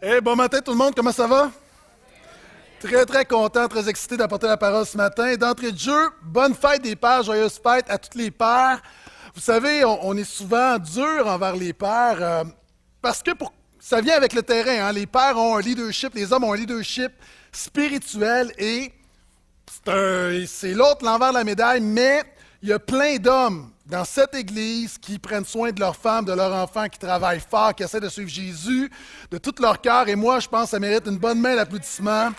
Eh, bon matin tout le monde, comment ça va? Très, très content, très excité d'apporter la parole ce matin. D'entrée de jeu, bonne fête des pères, joyeuse fête à toutes les pères. Vous savez, on, est souvent dur envers les pères euh, parce que ça vient avec le terrain. Hein. Les pères ont un leadership, les hommes ont un leadership spirituel et c'est l'autre l'envers de la médaille, mais il y a plein d'hommes dans cette Église qui prennent soin de leurs femmes, de leurs enfants, qui travaillent fort, qui essaient de suivre Jésus de tout leur cœur. Et moi, je pense que ça mérite une bonne main d'applaudissement.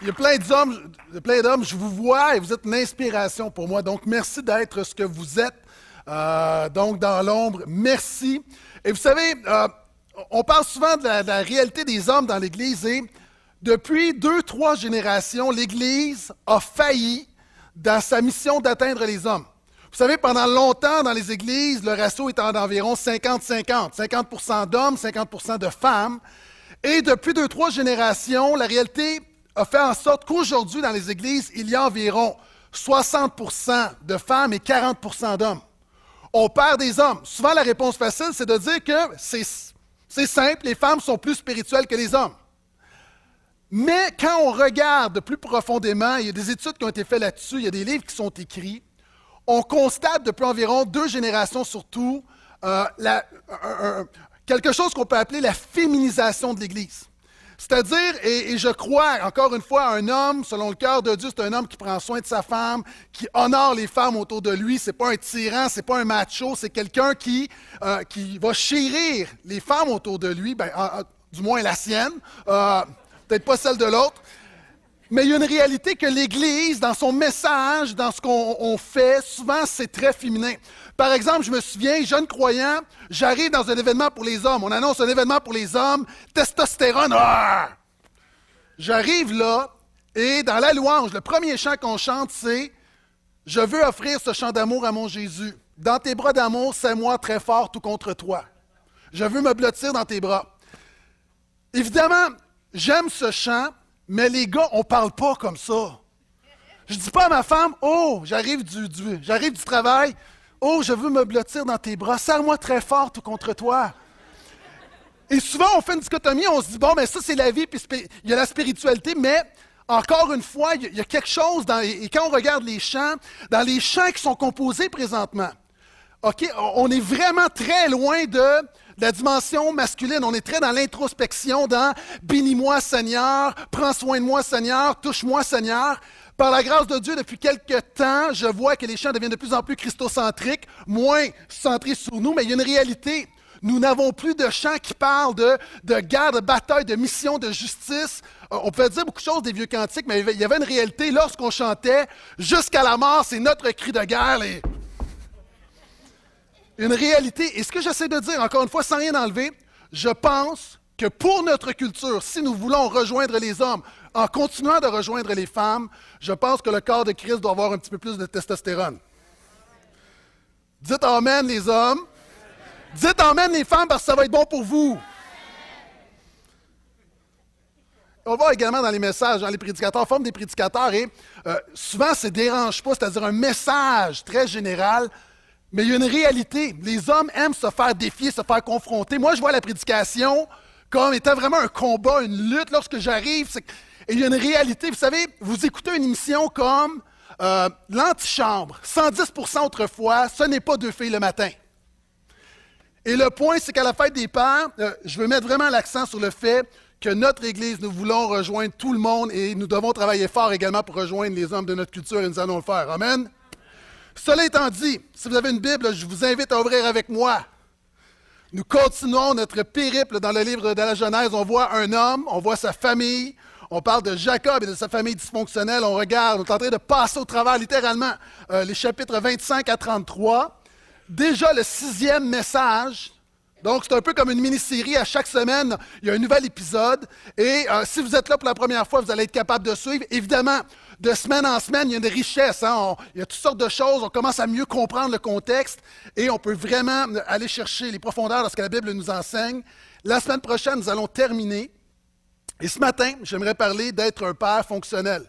Il y a plein d'hommes, plein d'hommes, je vous vois et vous êtes une inspiration pour moi. Donc, merci d'être ce que vous êtes. Euh, donc, dans l'ombre, merci. Et vous savez, euh, on parle souvent de la, réalité des hommes dans l'Église et depuis deux, trois générations, l'Église a failli dans sa mission d'atteindre les hommes. Vous savez, pendant longtemps, dans les églises, le ratio était d'environ 50-50. 50%, d'hommes, 50% de femmes. Et depuis deux, trois générations, la réalité a fait en sorte qu'aujourd'hui, dans les églises, il y a environ 60% de femmes et 40% d'hommes. On perd des hommes. Souvent, la réponse facile, c'est de dire que c'est c'est simple, les femmes sont plus spirituelles que les hommes. Mais quand on regarde plus profondément, il y a des études qui ont été faites là-dessus, il y a des livres qui sont écrits, on constate depuis environ deux générations surtout euh, quelque chose qu'on peut appeler la féminisation de l'Église. C'est-à-dire, et, je crois, encore une fois, un homme, selon le cœur de Dieu, c'est un homme qui prend soin de sa femme, qui honore les femmes autour de lui. C'est pas un tyran, c'est pas un macho, c'est quelqu'un qui, euh, va chérir les femmes autour de lui, ben, du moins la sienne, euh, peut-être pas celle de l'autre. Mais il y a une réalité que l'Église, dans son message, dans ce qu'on fait, souvent c'est très féminin. Par exemple, je me souviens, jeune croyant, j'arrive dans un événement pour les hommes. On annonce un événement pour les hommes, testostérone. Ah! J'arrive là, et dans la louange, le premier chant qu'on chante, c'est Je veux offrir ce chant d'amour à mon Jésus. Dans tes bras d'amour, c'est moi très fort tout contre toi. Je veux me blottir dans tes bras. Évidemment, j'aime ce chant mais les gars, on ne parle pas comme ça. Je ne dis pas à ma femme, oh, j'arrive du, j'arrive du travail, oh, je veux me blottir dans tes bras, serre-moi très fort contre toi. Et souvent, on fait une dichotomie, on se dit, bon, mais ça, c'est la vie, puis il y a la spiritualité, mais encore une fois, il y a quelque chose, dans, et quand on regarde les chants, dans les chants qui sont composés présentement, on est vraiment très loin de la dimension masculine. On est très dans l'introspection, dans bénis-moi Seigneur, prends soin de moi Seigneur, touche-moi Seigneur. Par la grâce de Dieu, depuis quelque temps, je vois que les chants deviennent de plus en plus christocentriques, moins centrés sur nous, mais il y a une réalité. Nous n'avons plus de chants qui parlent de, de guerre, de bataille, de mission, de justice. Euh, on peut dire beaucoup de choses des vieux cantiques, mais il y avait une réalité lorsqu'on chantait Jusqu'à la mort, c'est notre cri de guerre une réalité. Et ce que j'essaie de dire, encore une fois, sans rien enlever, je pense que pour notre culture, si nous voulons rejoindre les hommes en continuant de rejoindre les femmes, je pense que le corps de Christ doit avoir un petit peu plus de testostérone. Dites Amen les hommes. Dites Amen les femmes parce que ça va être bon pour vous. On va voir également dans les messages, dans les prédicateurs, forme des prédicateurs, et euh, souvent, ça ne dérange pas, c'est-à-dire un message très général mais il y a une réalité. Les hommes aiment se faire défier, se faire confronter. Moi, je vois la prédication comme étant vraiment un combat, une lutte. Lorsque j'arrive, et il y a une réalité. Vous savez, vous écoutez une émission comme euh, L'Antichambre, 110% autrefois, ce n'est pas deux filles le matin. Et le point, c'est qu'à la fête des pères, euh, je veux mettre vraiment l'accent sur le fait que notre Église, nous voulons rejoindre tout le monde et nous devons travailler fort également pour rejoindre les hommes de notre culture et nous allons le faire. Amen. Cela étant dit, si vous avez une Bible, je vous invite à ouvrir avec moi. Nous continuons notre périple dans le livre de la Genèse. On voit un homme, on voit sa famille, on parle de Jacob et de sa famille dysfonctionnelle. On regarde, on est en train de passer au travers littéralement euh, les chapitres 25 à 33. Déjà le sixième message donc, c'est un peu comme une mini-série. À chaque semaine, il y a un nouvel épisode. Et euh, si vous êtes là pour la première fois, vous allez être capable de suivre. Évidemment, de semaine en semaine, il y a une richesse. Hein. il y a toutes sortes de choses. On commence à mieux comprendre le contexte et on peut vraiment aller chercher les profondeurs de ce que la Bible nous enseigne. La semaine prochaine, nous allons terminer. Et ce matin, j'aimerais parler d'être un père fonctionnel.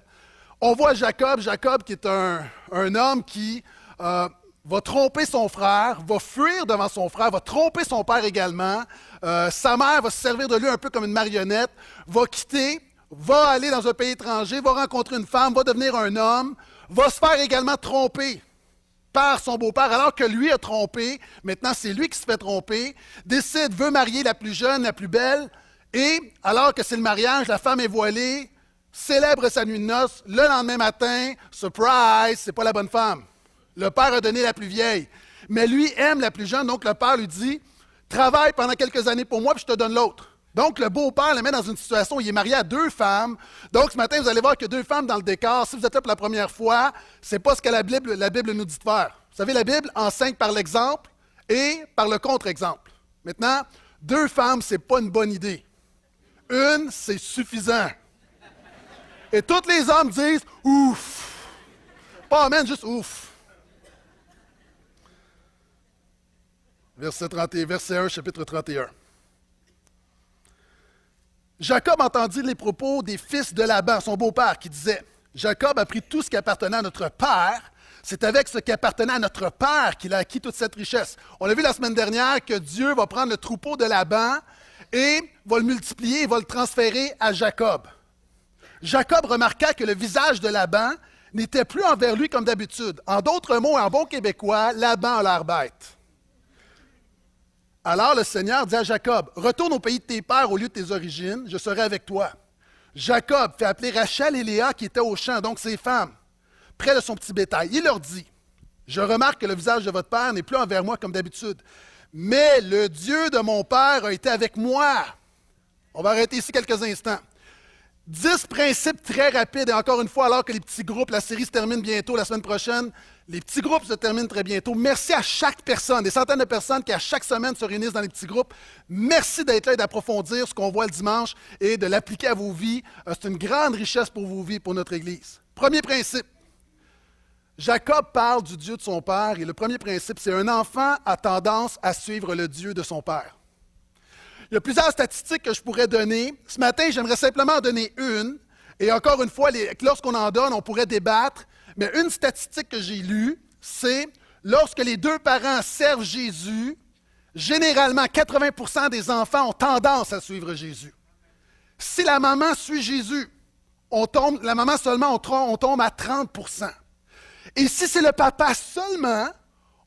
On voit Jacob, Jacob qui est un, homme qui euh, va tromper son frère, va fuir devant son frère, va tromper son père également. Euh, sa mère va se servir de lui un peu comme une marionnette, va quitter, va aller dans un pays étranger, va rencontrer une femme, va devenir un homme, va se faire également tromper par son beau-père, alors que lui a trompé, maintenant c'est lui qui se fait tromper, décide, veut marier la plus jeune, la plus belle, et alors que c'est le mariage, la femme est voilée, célèbre sa nuit de noces, le lendemain matin, surprise, c'est pas la bonne femme. Le père a donné la plus vieille. Mais lui aime la plus jeune, donc le père lui dit Travaille pendant quelques années pour moi, puis je te donne l'autre. Donc, le beau-père le met dans une situation où il est marié à deux femmes. Donc, ce matin, vous allez voir que deux femmes dans le décor. Si vous êtes là pour la première fois, ce n'est pas ce que la Bible, la Bible nous dit de faire. Vous savez, la Bible enseigne par l'exemple et par le contre-exemple. Maintenant, deux femmes, ce n'est pas une bonne idée. Une, c'est suffisant. Et tous les hommes disent ouf. Pas amen, juste ouf. Verset, 31, verset 1, chapitre 31. Jacob entendit les propos des fils de Laban, son beau-père, qui disait Jacob a pris tout ce qui appartenait à notre père. C'est avec ce qui appartenait à notre père qu'il a acquis toute cette richesse. On a vu la semaine dernière que Dieu va prendre le troupeau de Laban et va le multiplier et va le transférer à Jacob. Jacob remarqua que le visage de Laban n'était plus envers lui comme d'habitude. En d'autres mots, en bon québécois, Laban a l'air bête. Alors le Seigneur dit à Jacob, retourne au pays de tes pères au lieu de tes origines, je serai avec toi. Jacob fait appeler Rachel et Léa qui étaient au champ, donc ses femmes, près de son petit bétail. Il leur dit, je remarque que le visage de votre père n'est plus envers moi comme d'habitude, mais le Dieu de mon père a été avec moi. On va arrêter ici quelques instants. Dix principes très rapides, et encore une fois, alors que les petits groupes, la série se termine bientôt la semaine prochaine, les petits groupes se terminent très bientôt. Merci à chaque personne, des centaines de personnes qui à chaque semaine se réunissent dans les petits groupes. Merci d'être là et d'approfondir ce qu'on voit le dimanche et de l'appliquer à vos vies. Euh, c'est une grande richesse pour vos vies, pour notre Église. Premier principe. Jacob parle du Dieu de son père et le premier principe, c'est un enfant a tendance à suivre le Dieu de son père. Il y a plusieurs statistiques que je pourrais donner. Ce matin, j'aimerais simplement en donner une. Et encore une fois, lorsqu'on en donne, on pourrait débattre. Mais une statistique que j'ai lue, c'est lorsque les deux parents servent Jésus, généralement 80% des enfants ont tendance à suivre Jésus. Si la maman suit Jésus, la maman seulement, on tombe à 30 Et si c'est le papa seulement,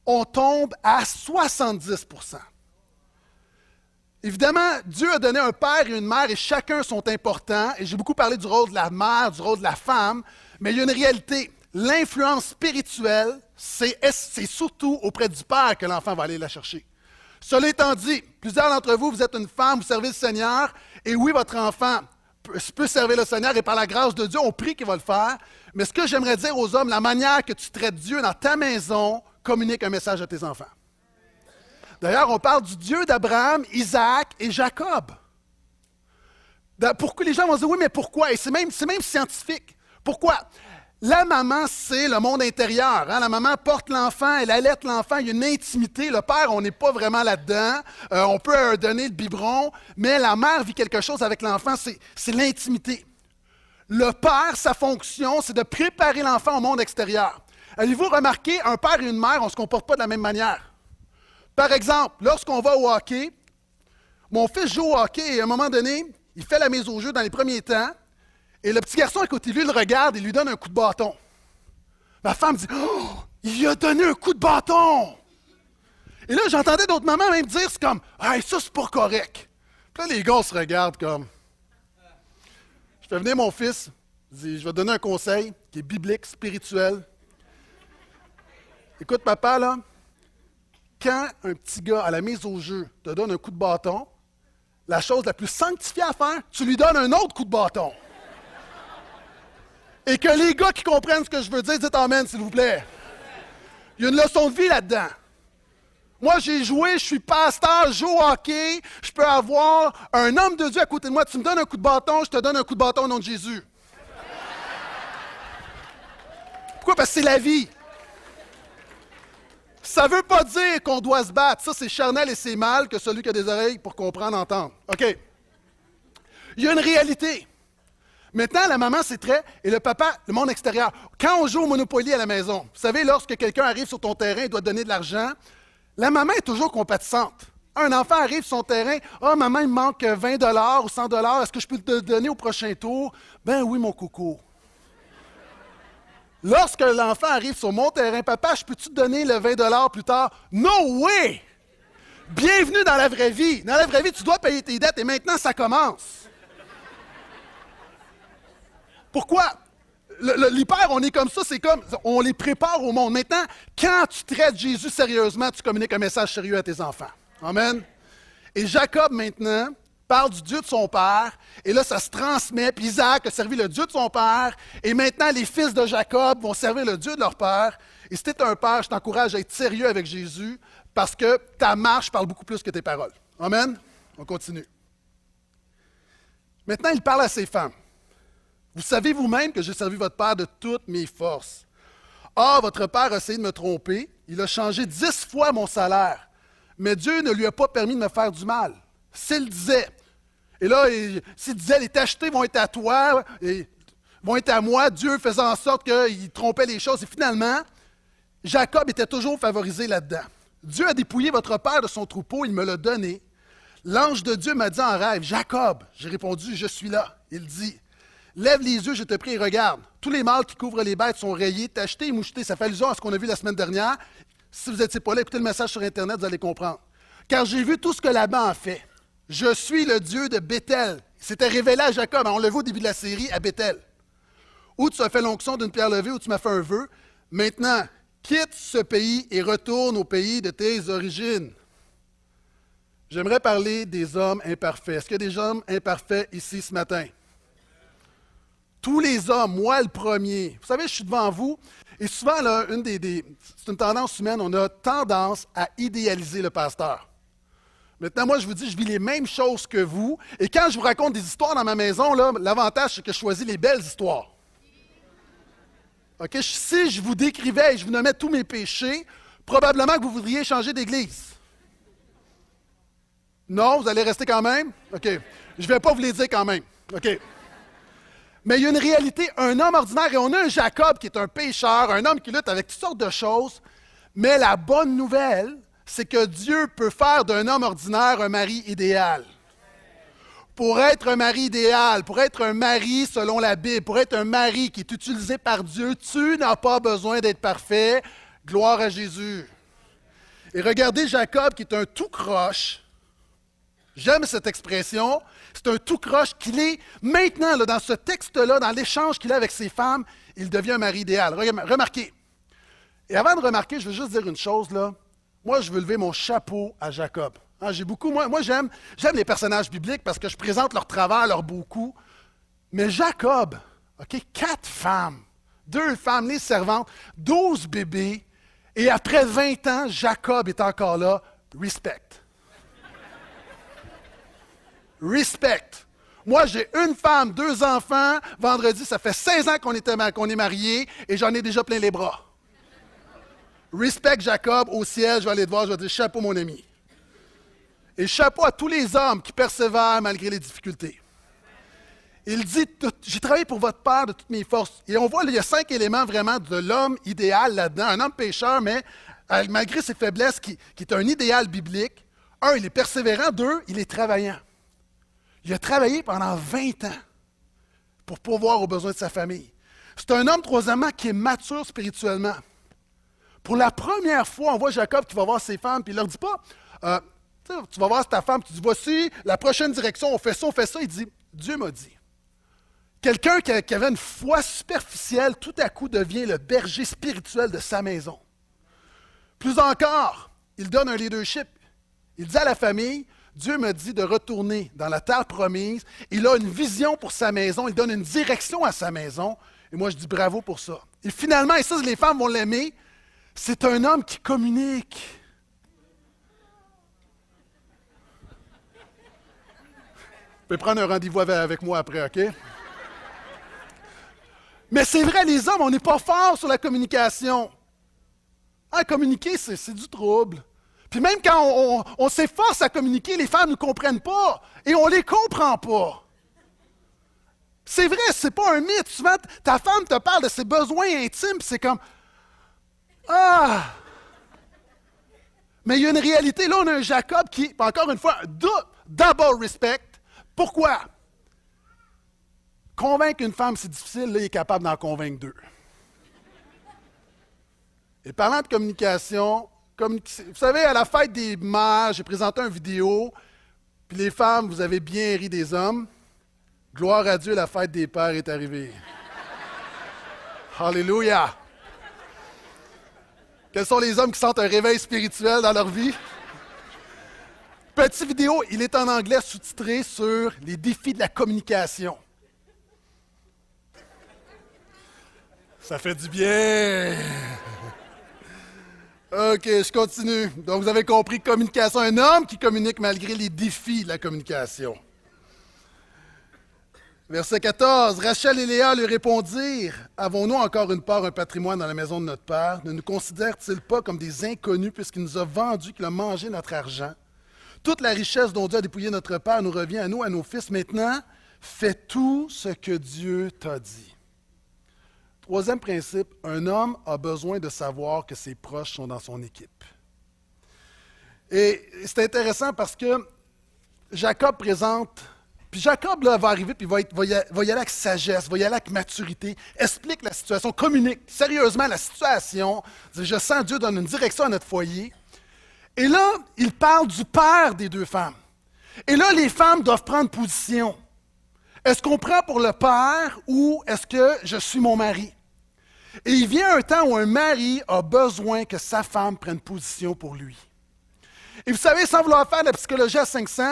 on tombe à 70% Évidemment, Dieu a donné un père et une mère et chacun sont importants. Et j'ai beaucoup parlé du rôle de la mère, du rôle de la femme, mais il y a une réalité. L'influence spirituelle, c'est surtout auprès du père que l'enfant va aller la chercher. Cela étant dit, plusieurs d'entre vous, vous êtes une femme, vous servez le Seigneur, et oui, votre enfant peut servir le Seigneur, et par la grâce de Dieu, on prie qu'il va le faire. Mais ce que j'aimerais dire aux hommes, la manière que tu traites Dieu dans ta maison communique un message à tes enfants. D'ailleurs, on parle du Dieu d'Abraham, Isaac et Jacob. Pourquoi les gens vont dire oui, mais pourquoi? Et c'est même, même scientifique. Pourquoi? La maman, c'est le monde intérieur. Hein. La maman porte l'enfant, elle allait l'enfant, il y a une intimité. Le père, on n'est pas vraiment là-dedans. Euh, on peut euh, donner le biberon, mais la mère vit quelque chose avec l'enfant, c'est l'intimité. Le père, sa fonction, c'est de préparer l'enfant au monde extérieur. Avez-vous remarqué, un père et une mère, on ne se comporte pas de la même manière? Par exemple, lorsqu'on va au hockey, mon fils joue au hockey et à un moment donné, il fait la mise au jeu dans les premiers temps, et le petit garçon à côté de lui le regarde et lui donne un coup de bâton. Ma femme dit Oh, il a donné un coup de bâton! Et là, j'entendais d'autres mamans même dire c'est comme Hey, ça, c'est pas correct. Puis là, les gars se regardent comme. Je fais venir mon fils, je dis Je vais te donner un conseil qui est biblique, spirituel. Écoute, papa, là, quand un petit gars à la mise au jeu te donne un coup de bâton, la chose la plus sanctifiée à faire, tu lui donnes un autre coup de bâton. Et que les gars qui comprennent ce que je veux dire, dites Amen, s'il vous plaît. Il y a une leçon de vie là-dedans. Moi, j'ai joué, je suis pasteur, je joue hockey, je peux avoir un homme de Dieu à côté de moi. Tu me donnes un coup de bâton, je te donne un coup de bâton au nom de Jésus. Pourquoi? Parce que c'est la vie. Ça ne veut pas dire qu'on doit se battre. Ça, c'est charnel et c'est mal que celui qui a des oreilles pour comprendre, entendre. OK. Il y a une réalité. Maintenant, la maman, c'est très, et le papa, le monde extérieur. Quand on joue au Monopoly à la maison, vous savez, lorsque quelqu'un arrive sur ton terrain et doit donner de l'argent, la maman est toujours compatissante. Un enfant arrive sur son terrain, ah, oh, maman, il me manque 20 ou 100 est-ce que je peux te donner au prochain tour? Ben oui, mon coco. Lorsque l'enfant arrive sur mon terrain, papa, je peux-tu te donner le 20 plus tard? No way! Bienvenue dans la vraie vie. Dans la vraie vie, tu dois payer tes dettes et maintenant, ça commence. Pourquoi? L'hyper, on est comme ça, c'est comme, on les prépare au monde. Maintenant, quand tu traites Jésus sérieusement, tu communiques un message sérieux à tes enfants. Amen. Et Jacob, maintenant, parle du Dieu de son père, et là, ça se transmet, puis Isaac a servi le Dieu de son père, et maintenant, les fils de Jacob vont servir le Dieu de leur père. Et si tu es un père, je t'encourage à être sérieux avec Jésus, parce que ta marche parle beaucoup plus que tes paroles. Amen. On continue. Maintenant, il parle à ses femmes. Vous savez vous-même que j'ai servi votre Père de toutes mes forces. Or, votre Père a essayé de me tromper. Il a changé dix fois mon salaire. Mais Dieu ne lui a pas permis de me faire du mal. S'il disait, et là, s'il disait, les tachetés vont être à toi, et vont être à moi, Dieu faisait en sorte qu'il trompait les choses. Et finalement, Jacob était toujours favorisé là-dedans. Dieu a dépouillé votre père de son troupeau, il me l'a donné. L'ange de Dieu m'a dit en rêve, Jacob, j'ai répondu, je suis là. Il dit, Lève les yeux, je te prie et regarde. Tous les mâles qui couvrent les bêtes sont rayés, tachetés et mouchetés. Ça fait allusion à ce qu'on a vu la semaine dernière. Si vous n'étiez pas là, écoutez le message sur Internet, vous allez comprendre. Car j'ai vu tout ce que Laban a fait. Je suis le Dieu de Bethel. C'était révélé à Jacob. On l'a vu au début de la série à Bethel. Où tu as fait l'onction d'une pierre levée, où tu m'as fait un vœu. Maintenant, quitte ce pays et retourne au pays de tes origines. J'aimerais parler des hommes imparfaits. Est-ce qu'il y a des hommes imparfaits ici ce matin? Tous les hommes, moi le premier. Vous savez, je suis devant vous, et souvent, une des, c'est une tendance humaine, on a tendance à idéaliser le pasteur. Maintenant, moi, je vous dis, je vis les mêmes choses que vous, et quand je vous raconte des histoires dans ma maison, l'avantage, c'est que je choisis les belles histoires. Si je vous décrivais et je vous nommais tous mes péchés, probablement que vous voudriez changer d'église. Non, vous allez rester quand même? OK. Je ne vais pas vous les dire quand même. OK. Mais il y a une réalité, un homme ordinaire, et on a un Jacob qui est un pécheur, un homme qui lutte avec toutes sortes de choses. Mais la bonne nouvelle, c'est que Dieu peut faire d'un homme ordinaire un mari idéal. Pour être un mari idéal, pour être un mari selon la Bible, pour être un mari qui est utilisé par Dieu, tu n'as pas besoin d'être parfait. Gloire à Jésus. Et regardez Jacob qui est un tout croche. J'aime cette expression c'est un tout croche qu'il est maintenant, dans ce texte-là, dans l'échange qu'il a avec ses femmes, il devient un mari idéal. Remarquez. Et avant de remarquer, je veux juste dire une chose, là. Moi, je veux lever mon chapeau à Jacob. Hein, j'ai beaucoup, moi, j'aime les personnages bibliques parce que je présente leur travail, leur beaucoup. Mais Jacob, OK, quatre femmes, deux femmes, les servantes, douze bébés, et après 20 ans, Jacob est encore là. Respect. Respect. Moi, j'ai une femme, deux enfants. Vendredi, ça fait 16 ans qu'on est mariés et j'en ai déjà plein les bras. Respect Jacob au ciel, je vais aller te voir, je vais dire chapeau mon ami. Et chapeau à tous les hommes qui persévèrent malgré les difficultés. Il dit, j'ai travaillé pour votre Père de toutes mes forces. Et on voit, il y a cinq éléments vraiment de l'homme idéal là-dedans. Un homme pécheur, mais euh, malgré ses faiblesses, qui est un idéal biblique. Un, il est persévérant. Deux, il est travaillant. Il a travaillé pendant 20 ans pour pourvoir aux besoins de sa famille. C'est un homme, troisièmement, qui est mature spirituellement. Pour la première fois, on voit Jacob qui va voir ses femmes, puis il leur dit pas, euh, tu vas voir ta femme, tu dis, voici la prochaine direction, on fait ça, on fait ça. Il dit, Dieu m'a dit. Quelqu'un qui, avait une foi superficielle, tout à coup devient le berger spirituel de sa maison. Plus encore, il donne un leadership. Il dit à la famille, Dieu me dit de retourner dans la terre promise. Il a une vision pour sa maison, il donne une direction à sa maison. Et moi, je dis bravo pour ça. Et finalement, et ça, les femmes vont l'aimer, c'est un homme qui communique. Vous pouvez prendre un rendez-vous avec moi après, OK? Mais c'est vrai, les hommes, on n'est pas forts sur la communication. Ah, communiquer, c'est du trouble. Puis même quand on, s'efforce à communiquer, les femmes ne comprennent pas et on ne les comprend pas. C'est vrai, c'est pas un mythe. Souvent, ta femme te parle de ses besoins intimes, c'est comme Ah! Mais il y a une réalité. Là, on a un Jacob qui, encore une fois, double respect. Pourquoi? Convaincre une femme, c'est difficile. Là, il est capable d'en convaincre deux. Et parlant de communication, vous savez, à la fête des mères, j'ai présenté une vidéo, puis les femmes, vous avez bien ri des hommes. Gloire à Dieu, la fête des pères est arrivée. Alléluia! Quels sont les hommes qui sentent un réveil spirituel dans leur vie? Petite vidéo, il est en anglais sous-titré sur les défis de la communication. Ça fait du bien. OK, je continue. Donc, vous avez compris, communication, un homme qui communique malgré les défis de la communication. Verset 14. Rachel et Léa lui répondirent Avons-nous encore une part, un patrimoine dans la maison de notre Père? Ne nous considère-t-il pas comme des inconnus puisqu'il nous a vendus, qu'il a mangé notre argent? Toute la richesse dont Dieu a dépouillé notre Père nous revient à nous, à nos fils. Maintenant, fais tout ce que Dieu t'a dit. Troisième principe, un homme a besoin de savoir que ses proches sont dans son équipe. Et c'est intéressant parce que Jacob présente, puis Jacob là, va arriver, puis va, va, y aller avec sagesse, va y aller avec maturité, explique la situation, communique sérieusement la situation. Je sens Dieu donne une direction à notre foyer. Et là, il parle du père des deux femmes. Et là, les femmes doivent prendre position. Est-ce qu'on prend pour le père ou est-ce que je suis mon mari? Et il vient un temps où un mari a besoin que sa femme prenne position pour lui. Et vous savez, sans vouloir faire de la psychologie à 500,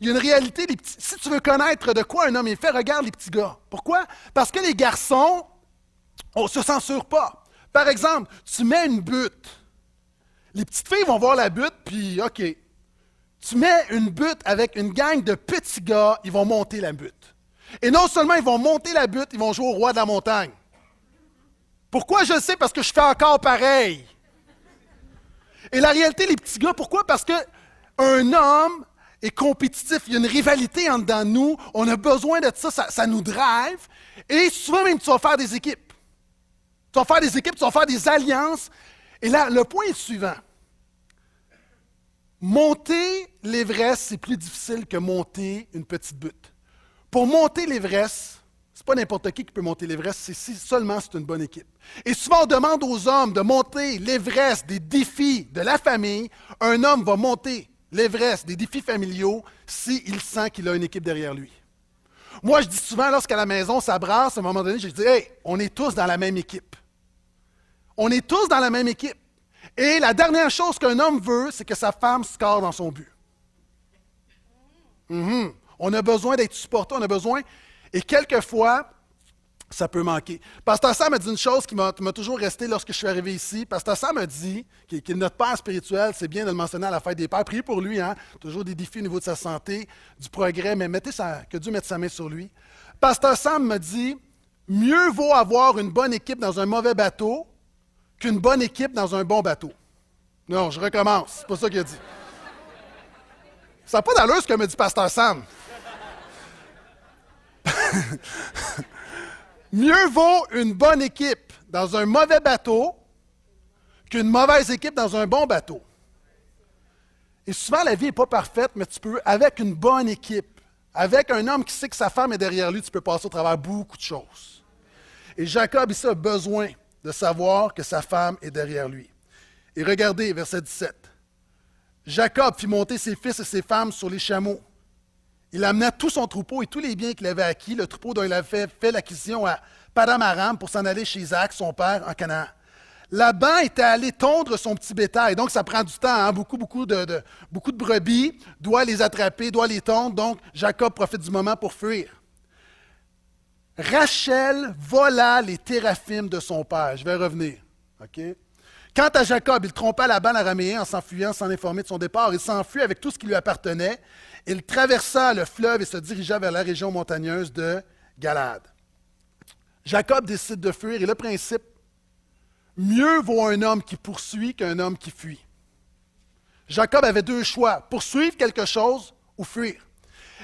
il y a une réalité. si tu veux connaître de quoi un homme est fait, regarde les petits gars. Pourquoi? Parce que les garçons, on ne se censure pas. Par exemple, tu mets une butte. Les petites filles vont voir la butte, puis OK. Tu mets une butte avec une gang de petits gars, ils vont monter la butte. Et non seulement ils vont monter la butte, ils vont jouer au roi de la montagne. Pourquoi? Je le sais? Parce que je fais encore pareil. Et la réalité, les petits gars, pourquoi? Parce qu'un homme est compétitif, il y a une rivalité en dedans de nous, on a besoin de ça, ça, ça nous drive. Et souvent même, tu vas faire des équipes. Tu vas faire des équipes, tu vas faire des alliances. Et là, le point est suivant. Monter l'Everest, c'est plus difficile que monter une petite butte. Pour monter l'Everest, n'est pas n'importe qui qui peut monter l'Everest, c'est si seulement c'est une bonne équipe. Et souvent, on demande aux hommes de monter l'Everest des défis de la famille. Un homme va monter l'Everest des défis familiaux s'il sent qu'il a une équipe derrière lui. Moi, je dis souvent, lorsqu'à la maison, ça brasse, à un moment donné, je dis Hey, on est tous dans la même équipe. On est tous dans la même équipe. Et la dernière chose qu'un homme veut, c'est que sa femme score dans son but. Mhm. On a besoin d'être supporté, on a besoin et quelquefois, ça peut manquer. Pasteur Sam m'a dit une chose qui m'a toujours resté lorsque je suis arrivé ici. Pasteur Sam m'a dit qu'il est notre père spirituel, c'est bien de le mentionner à la fête des pères. Priez pour lui, hein? toujours des défis au niveau de sa santé, du progrès, mais mettez que Dieu mette sa main sur lui. Pasteur Sam m'a dit mieux vaut avoir une bonne équipe dans un mauvais bateau qu'une bonne équipe dans un bon bateau. Non, je recommence. C'est pas ça qu'il a dit. Ça n'a pas d'allure ce que me dit Pasteur Sam. Mieux vaut une bonne équipe dans un mauvais bateau qu'une mauvaise équipe dans un bon bateau. Et souvent, la vie n'est pas parfaite, mais tu peux, avec une bonne équipe, avec un homme qui sait que sa femme est derrière lui, tu peux passer au travers beaucoup de choses. Et Jacob, ici, a besoin de savoir que sa femme est derrière lui. Et regardez, verset 17. Jacob fit monter ses fils et ses femmes sur les chameaux il amena tout son troupeau et tous les biens qu'il avait acquis, le troupeau dont il avait fait, l'acquisition à Padamaram pour s'en aller chez Isaac, son père, en Canaan. Laban était allé tondre son petit bétail. Donc, ça prend du temps. Hein. Beaucoup, beaucoup de, beaucoup de brebis doit les attraper, doit les tondre. Donc, Jacob profite du moment pour fuir. Rachel vola les téraphimes de son père. Je vais revenir. Quant à Jacob, il trompa Laban araméen en s'enfuyant sans informer de son départ. Il s'enfuit avec tout ce qui lui appartenait. Il traversa le fleuve et se dirigea vers la région montagneuse de Galade. Jacob décide de fuir et le principe, mieux vaut un homme qui poursuit qu'un homme qui fuit. Jacob avait deux choix, poursuivre quelque chose ou fuir.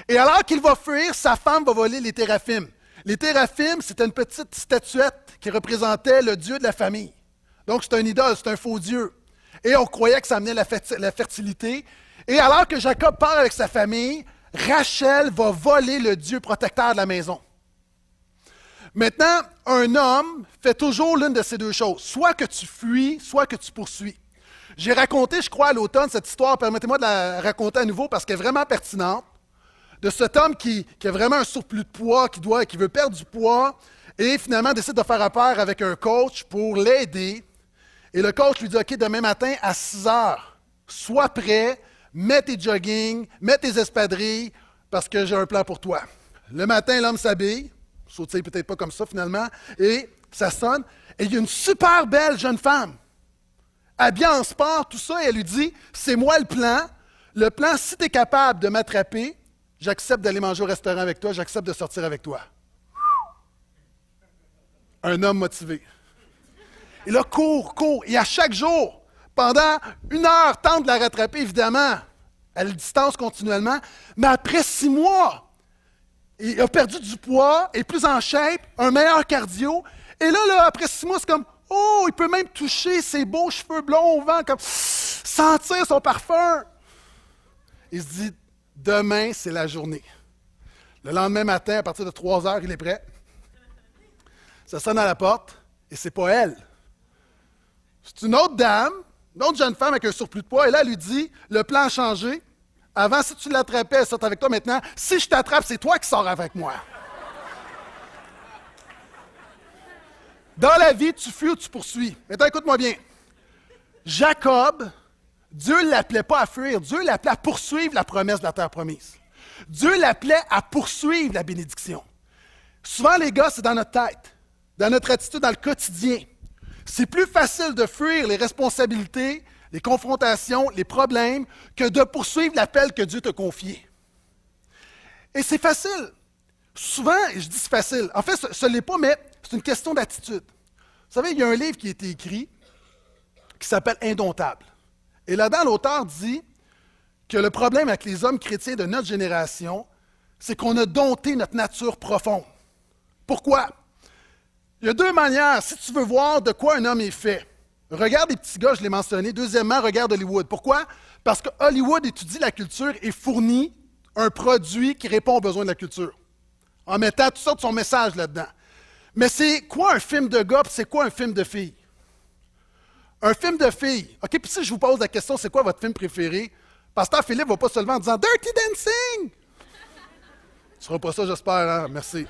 Et alors qu'il va fuir, sa femme va voler les téraphimes. Les téraphimes, c'était une petite statuette qui représentait le dieu de la famille. Donc, c'est un idole, c'est un faux dieu. Et on croyait que ça amenait la fertilité. Et alors que Jacob part avec sa famille, Rachel va voler le Dieu protecteur de la maison. Maintenant, un homme fait toujours l'une de ces deux choses, soit que tu fuis, soit que tu poursuis. J'ai raconté, je crois, à l'automne cette histoire, permettez-moi de la raconter à nouveau parce qu'elle est vraiment pertinente, de cet homme qui, a vraiment un surplus de poids, qui, doit, qui veut perdre du poids, et finalement décide de faire affaire avec un coach pour l'aider. Et le coach lui dit, OK, demain matin à 6 heures, sois prêt, mets tes jogging, mets tes espadrilles, parce que j'ai un plan pour toi. Le matin, l'homme s'habille, sautille peut-être pas comme ça finalement, et ça sonne, et il y a une super belle jeune femme, habillée en sport, tout ça, et elle lui dit, c'est moi le plan. Le plan, si tu es capable de m'attraper, j'accepte d'aller manger au restaurant avec toi, j'accepte de sortir avec toi. Un homme motivé. Et là, court, court, et à chaque jour, pendant une heure, tente de la rattraper, évidemment. Elle distance continuellement. Mais après six mois, il a perdu du poids, est plus en shape, un meilleur cardio. Et là, après six mois, c'est comme Oh, il peut même toucher ses beaux cheveux blonds au vent, comme sentir son parfum. Il se dit Demain, c'est la journée. Le lendemain matin, à partir de 3 heures, il est prêt. Ça sonne à la porte et c'est pas elle. C'est une autre dame une autre jeune femme avec un surplus de poids, elle lui dit Le plan a changé. Avant, si tu l'attrapais, elle sort avec toi. Maintenant, si je t'attrape, c'est toi qui sors avec moi. Dans la vie, tu fuis ou tu poursuis. Maintenant, écoute-moi bien. Jacob, Dieu ne l'appelait pas à fuir, Dieu l'appelait à poursuivre la promesse de la terre promise. Dieu l'appelait à poursuivre la bénédiction. Souvent, les gars, c'est dans notre tête, dans notre attitude, dans le quotidien. C'est plus facile de fuir les responsabilités, les confrontations, les problèmes, que de poursuivre l'appel que Dieu t'a confié. Et c'est facile. Souvent, je dis c'est facile. En fait, ce n'est pas, mais c'est une question d'attitude. Vous savez, il y a un livre qui a été écrit qui s'appelle Indomptable. Et là-dedans, l'auteur dit que le problème avec les hommes chrétiens de notre génération, c'est qu'on a dompté notre nature profonde. Pourquoi? Il y a deux manières, si tu veux voir de quoi un homme est fait. Regarde les petits gars, je l'ai mentionné. Deuxièmement, regarde Hollywood. Pourquoi? Parce que Hollywood étudie la culture et fournit un produit qui répond aux besoins de la culture, en mettant toutes sortes de son message là-dedans. Mais c'est quoi un film de gars, c'est quoi un film de filles? Un film de filles. OK, puis si je vous pose la question, c'est quoi votre film préféré? Pasteur Philippe va pas seulement en disant Dirty Dancing! Tu ne feras pas ça, j'espère, hein? Merci.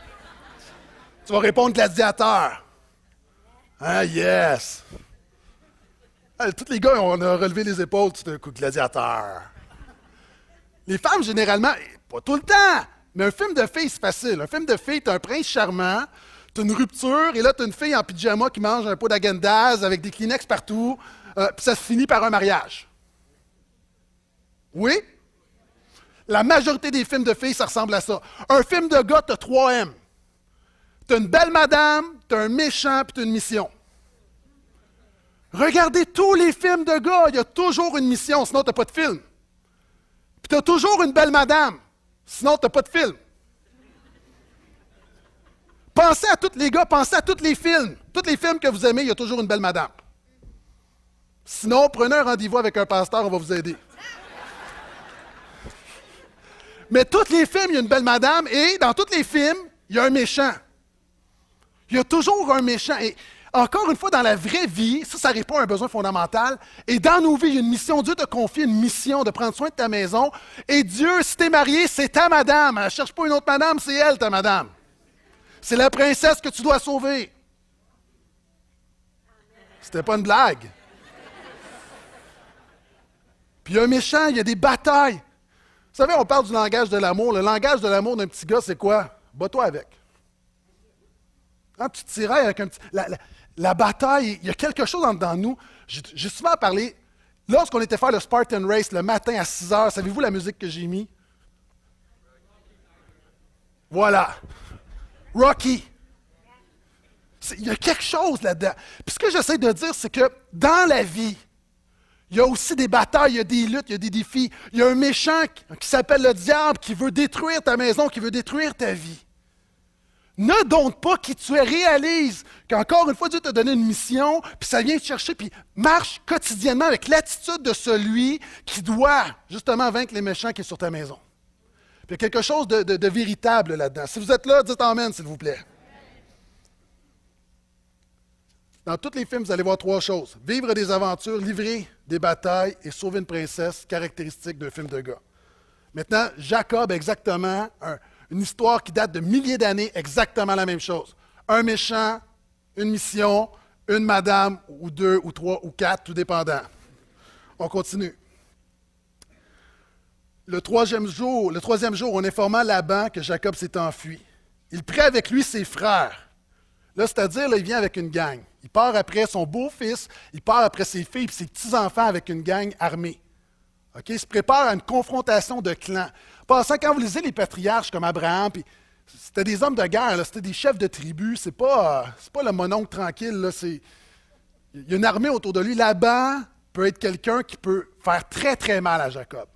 Tu vas répondre gladiateur. Ah, yes! tous les gars, on a relevé les épaules tout d'un coup, gladiateur. Les femmes, généralement, pas tout le temps, mais un film de filles, c'est facile. Un film de filles, tu as un prince charmant, tu as une rupture, et là, tu as une fille en pyjama qui mange un pot d'agandaz avec des Kleenex partout, euh, puis ça se finit par un mariage. Oui? La majorité des films de filles, ça ressemble à ça. Un film de gars, tu as 3 M. Tu as une belle madame, tu as un méchant, puis tu as une mission. Regardez tous les films de gars, il y a toujours une mission, sinon tu n'as pas de film. Puis tu as toujours une belle madame, sinon tu n'as pas de film. Pensez à tous les gars, pensez à tous les films. Tous les films que vous aimez, il y a toujours une belle madame. Sinon, prenez un rendez-vous avec un pasteur, on va vous aider. Mais tous les films, il y a une belle madame, et dans tous les films, il y a un méchant. Il y a toujours un méchant. Et encore une fois, dans la vraie vie, ça, ça répond à un besoin fondamental. Et dans nos vies, il y a une mission. Dieu te confie une mission de prendre soin de ta maison. Et Dieu, si tu es marié, c'est ta madame. Ne cherche pas une autre madame, c'est elle, ta madame. C'est la princesse que tu dois sauver. C'était pas une blague. Puis il y a un méchant, il y a des batailles. Vous savez, on parle du langage de l'amour. Le langage de l'amour d'un petit gars, c'est quoi? Bats-toi avec. Hein, tu tirais avec un petit. La, bataille, il y a quelque chose dans, nous. J'ai souvent parlé. Lorsqu'on était faire le Spartan Race le matin à 6 heures, savez-vous la musique que j'ai mis? Voilà. Rocky. Il y a quelque chose là-dedans. Puis ce que j'essaie de dire, c'est que dans la vie, il y a aussi des batailles, il y a des luttes, il y a des défis. Il y a un méchant qui s'appelle le diable qui veut détruire ta maison, qui veut détruire ta vie. Ne doute pas qui tu es, réalise qu'encore une fois, Dieu t'a donné une mission, puis ça vient te chercher, puis marche quotidiennement avec l'attitude de celui qui doit justement vaincre les méchants qui sont sur ta maison. Puis il y a quelque chose de, de véritable là-dedans. Si vous êtes là, dites Amen, s'il vous plaît. Dans tous les films, vous allez voir trois choses. Vivre des aventures, livrer des batailles et sauver une princesse, caractéristique d'un film de gars. Maintenant, Jacob, exactement, une histoire qui date de milliers d'années, exactement la même chose. Un méchant, une mission, une madame, ou deux, ou trois, ou quatre, tout dépendant. On continue. Le troisième jour, le troisième jour, on informa Laban que Jacob s'est enfui. Il prit avec lui ses frères. Là, c'est-à-dire, il vient avec une gang. Il part après son beau-fils, il part après ses filles et ses petits-enfants avec une gang armée. Il se prépare à une confrontation de clans. Passant, quand vous lisez les patriarches comme Abraham, c'était des hommes de guerre, c'était des chefs de tribus, c'est pas, pas le mononcle tranquille. il y a une armée autour de lui. Là-bas peut être quelqu'un qui peut faire très, très mal à Jacob.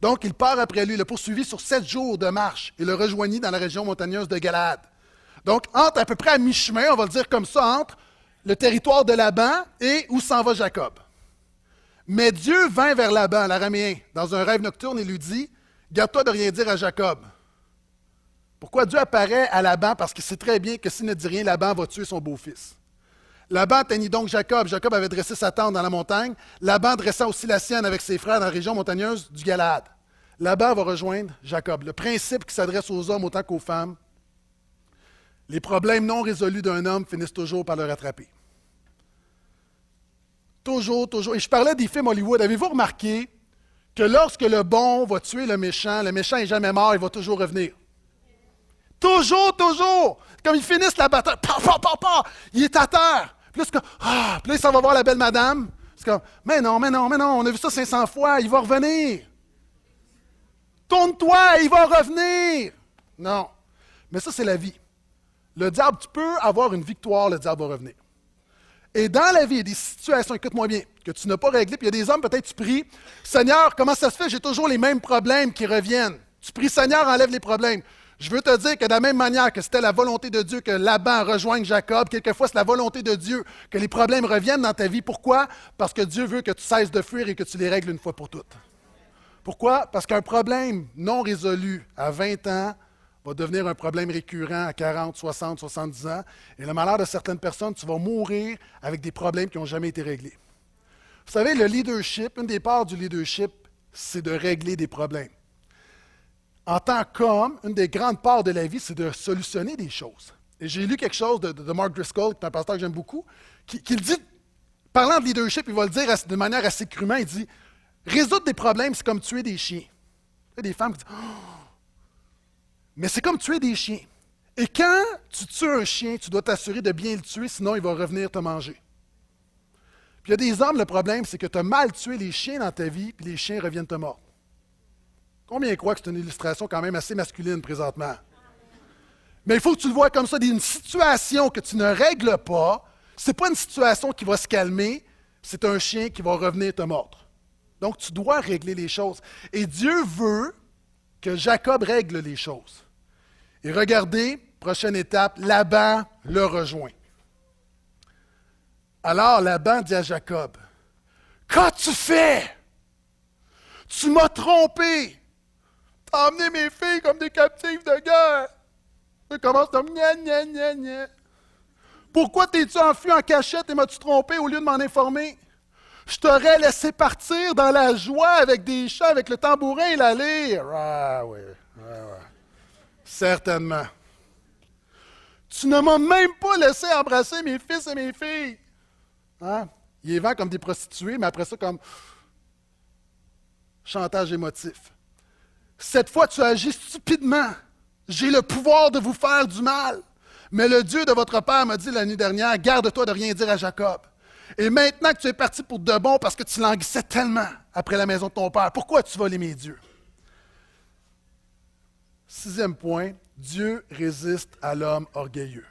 Donc, il part après lui, il l'a poursuivi sur sept jours de marche et le rejoignit dans la région montagneuse de Galade. Donc, entre à peu près à mi-chemin, on va le dire comme ça, entre le territoire de Laban et où s'en va Jacob. Mais Dieu vint vers Laban, l'araméen, dans un rêve nocturne et lui dit Garde-toi de rien dire à Jacob. Pourquoi Dieu apparaît à Laban? Parce qu'il sait très bien que s'il ne dit rien, Laban va tuer son beau-fils. Laban atteignit donc Jacob. Jacob avait dressé sa tente dans la montagne. Laban dressa aussi la sienne avec ses frères dans la région montagneuse du Galade. Laban va rejoindre Jacob. Le principe qui s'adresse aux hommes autant qu'aux femmes les problèmes non résolus d'un homme finissent toujours par le rattraper. Toujours, toujours. Et je parlais des films Hollywood. Avez-vous remarqué que lorsque le bon va tuer le méchant, le méchant n'est jamais mort, il va toujours revenir? Toujours, toujours. Comme ils finissent la bataille, pa, pa, pa, pa, il est à terre. Puis là, ah, puis là, ça va voir la belle madame. C'est comme, mais non, mais non, mais non, on a vu ça 500 fois, il va revenir. Tourne-toi, il va revenir. Non. Mais ça, c'est la vie. Le diable, tu peux avoir une victoire, le diable va revenir. Et dans la vie, il y a des situations, écoute-moi bien, que tu n'as pas réglées. Puis il y a des hommes, peut-être tu pries, Seigneur, comment ça se fait? J'ai toujours les mêmes problèmes qui reviennent. Tu pries, Seigneur, enlève les problèmes. Je veux te dire que de la même manière que c'était la volonté de Dieu que Laban rejoigne Jacob, quelquefois c'est la volonté de Dieu que les problèmes reviennent dans ta vie. Pourquoi? Parce que Dieu veut que tu cesses de fuir et que tu les règles une fois pour toutes. Pourquoi? Parce qu'un problème non résolu à 20 ans, va devenir un problème récurrent à 40, 60, 70 ans. Et le malheur de certaines personnes, tu vas mourir avec des problèmes qui n'ont jamais été réglés. Vous savez, le leadership, une des parts du leadership, c'est de régler des problèmes. En tant qu'homme, une des grandes parts de la vie, c'est de solutionner des choses. Et j'ai lu quelque chose de, Mark Driscoll, qui est un pasteur que j'aime beaucoup, qui, qui, dit, parlant de leadership, il va le dire de manière assez crûment, il dit, résoudre des problèmes, c'est comme tuer des chiens. Il y a des femmes qui disent, oh, mais c'est comme tuer des chiens. Et quand tu tues un chien, tu dois t'assurer de bien le tuer, sinon il va revenir te manger. Puis il y a des hommes, le problème, c'est que tu as mal tué les chiens dans ta vie, puis les chiens reviennent te mordre. Combien croient que c'est une illustration quand même assez masculine présentement? Mais il faut que tu le vois comme ça, une situation que tu ne règles pas, ce n'est pas une situation qui va se calmer, c'est un chien qui va revenir te mordre. Donc tu dois régler les choses. Et Dieu veut que Jacob règle les choses. Et regardez, prochaine étape, Laban le rejoint. Alors Laban dit à Jacob, Qu'as-tu fait? Tu m'as trompé. Tu as emmené mes filles comme des captives de guerre. Il commence comme gna gna gna gna. Pourquoi t'es-tu enfui en cachette et m'as-tu trompé au lieu de m'en informer? Je t'aurais laissé partir dans la joie avec des chants, avec le tambourin et la. Ah oui, oui, oui. Certainement. Tu ne m'as même pas laissé embrasser mes fils et mes filles. Hein? Il est vend comme des prostituées, mais après ça, comme chantage émotif. Cette fois, tu agis stupidement. J'ai le pouvoir de vous faire du mal. Mais le Dieu de votre Père m'a dit la nuit dernière, garde-toi de rien dire à Jacob. Et maintenant que tu es parti pour de bon parce que tu languissais tellement après la maison de ton père, pourquoi tu vas l'aimer Dieu? Sixième point, Dieu résiste à l'homme orgueilleux.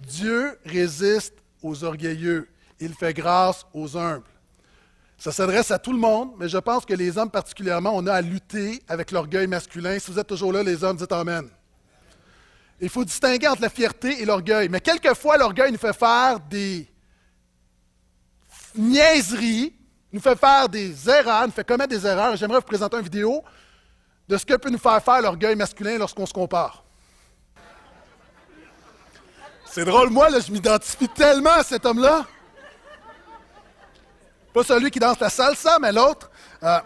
Dieu résiste aux orgueilleux. Il fait grâce aux humbles. Ça s'adresse à tout le monde, mais je pense que les hommes particulièrement, on a à lutter avec l'orgueil masculin. Si vous êtes toujours là, les hommes, dites Amen. Il faut distinguer entre la fierté et l'orgueil. Mais quelquefois, l'orgueil nous fait faire des niaiseries, nous fait faire des erreurs, nous fait commettre des erreurs. J'aimerais vous présenter une vidéo de ce que peut nous faire faire l'orgueil masculin lorsqu'on se compare. C'est drôle, moi, là, je m'identifie tellement à cet homme-là. Pas celui qui danse la salsa, mais l'autre. Euh,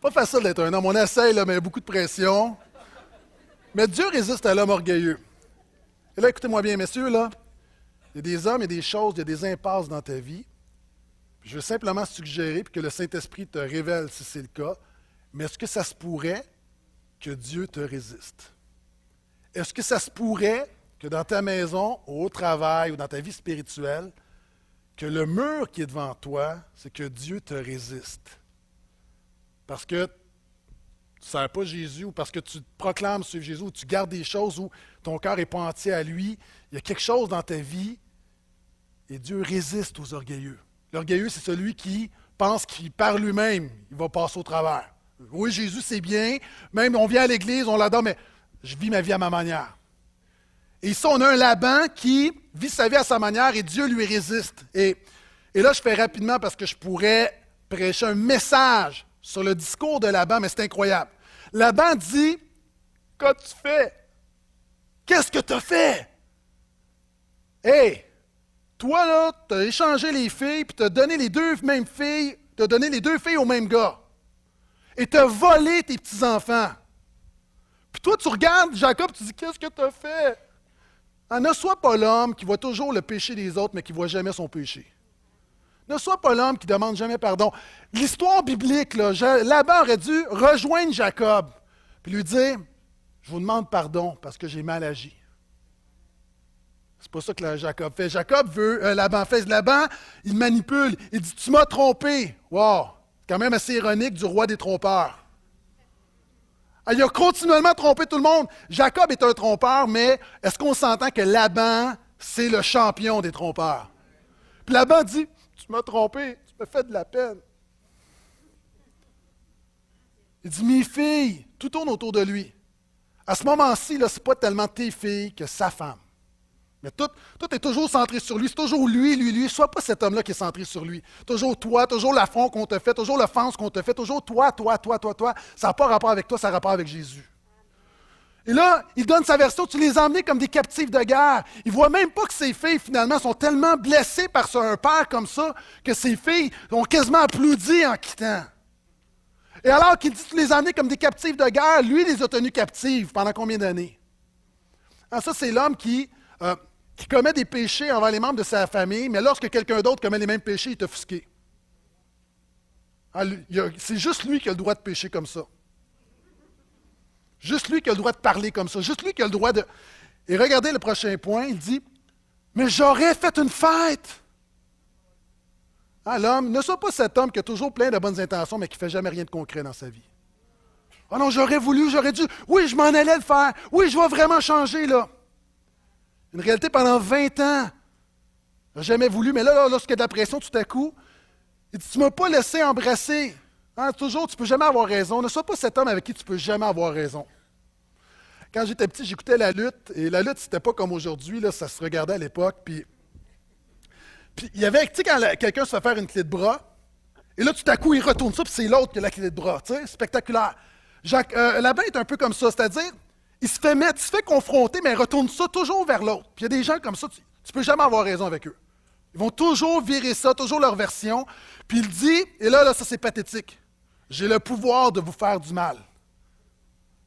pas facile d'être un homme. On essaye, là, mais il y a beaucoup de pression. Mais Dieu résiste à l'homme orgueilleux. Et là, écoutez-moi bien, messieurs, là. Il y a des hommes et des choses, il y a des impasses dans ta vie. Je veux simplement suggérer, puis que le Saint-Esprit te révèle si c'est le cas, mais est-ce que ça se pourrait que Dieu te résiste? Est-ce que ça se pourrait que dans ta maison, au travail ou dans ta vie spirituelle, que le mur qui est devant toi, c'est que Dieu te résiste? Parce que tu ne sers pas Jésus ou parce que tu proclames suivre Jésus ou tu gardes des choses où ton cœur n'est pas entier à lui. Il y a quelque chose dans ta vie et Dieu résiste aux orgueilleux. L'orgueilleux, c'est celui qui pense qu'il, par lui-même, il va passer au travers. Oui, Jésus, c'est bien. Même, on vient à l'église, on l'adore, mais je vis ma vie à ma manière. Et ici, on a un Laban qui vit sa vie à sa manière et Dieu lui résiste. Et, et là, je fais rapidement parce que je pourrais prêcher un message sur le discours de Laban, mais c'est incroyable. Laban dit Qu'as-tu fait? Qu'est-ce que tu as fait? Hé, toi, là, tu as échangé les filles, puis tu as donné les deux mêmes filles, tu as donné les deux filles au même gars. Et tu as volé tes petits-enfants. Puis toi, tu regardes Jacob, tu dis Qu'est-ce que tu as fait? Ah, ne sois pas l'homme qui voit toujours le péché des autres, mais qui ne voit jamais son péché. Ne sois pas l'homme qui demande jamais pardon. L'histoire biblique, là, Laban aurait dû rejoindre Jacob et lui dire Je vous demande pardon parce que j'ai mal agi. C'est pas ça que Jacob fait. Jacob veut, euh, Laban fait. Laban, il manipule. Il dit Tu m'as trompé. Wow! Quand même assez ironique du roi des trompeurs. Ah, il a continuellement trompé tout le monde. Jacob est un trompeur, mais est-ce qu'on s'entend que Laban, c'est le champion des trompeurs? Puis Laban dit Tu m'as trompé, tu me fais de la peine. Il dit Mes filles, tout tourne autour de lui. À ce moment-ci, ce n'est pas tellement tes filles que sa femme. Mais tout, est toujours centré sur lui. C'est toujours lui, lui, lui. Sois pas cet homme-là qui est centré sur lui. Toujours toi, toujours l'affront qu'on te fait, toujours l'offense qu'on te fait, toujours toi, toi, toi, toi, toi. Ça n'a pas rapport avec toi, ça a rapport avec Jésus. Et là, il donne sa version, tu les as comme des captifs de guerre. Il ne voit même pas que ses filles, finalement, sont tellement blessées par un père comme ça que ses filles ont quasiment applaudi en quittant. Et alors qu'il dit, tu les as emmenés comme des captifs de guerre, lui, les a tenus captifs pendant combien d'années? Ah, ça, c'est l'homme qui euh, qui commet des péchés envers les membres de sa famille, mais lorsque quelqu'un d'autre commet les mêmes péchés, il est offusqué. Ah, c'est juste lui qui a le droit de pécher comme ça. Juste lui qui a le droit de parler comme ça. Juste lui qui a le droit de. Et regardez le prochain point, il dit Mais j'aurais fait une fête. Ah, l'homme, ne sois pas cet homme qui a toujours plein de bonnes intentions, mais qui ne fait jamais rien de concret dans sa vie. Ah non, j'aurais voulu, j'aurais dû. Oui, je m'en allais le faire. Oui, je vais vraiment changer, là. Une réalité pendant 20 ans. Jamais voulu, mais là, lorsqu'il y a de la pression, tout à coup, il dit Tu ne m'as pas laissé embrasser. Hein, toujours, tu ne peux jamais avoir raison. Ne sois pas cet homme avec qui tu ne peux jamais avoir raison. Quand j'étais petit, j'écoutais la lutte, et la lutte, c'était pas comme aujourd'hui, ça se regardait à l'époque. Puis, puis il y avait, tu sais, quand quelqu'un se fait faire une clé de bras, et là, tout à coup, il retourne ça, puis c'est l'autre qui a la clé de bras. Tu sais, spectaculaire. Jacques, euh, la est un peu comme ça, c'est-à-dire, il se fait mettre, il se fait confronter, mais il retourne ça toujours vers l'autre. Puis il y a des gens comme ça, tu ne peux jamais avoir raison avec eux. Ils vont toujours virer ça, toujours leur version. Puis il dit, et là, là ça c'est pathétique, j'ai le pouvoir de vous faire du mal.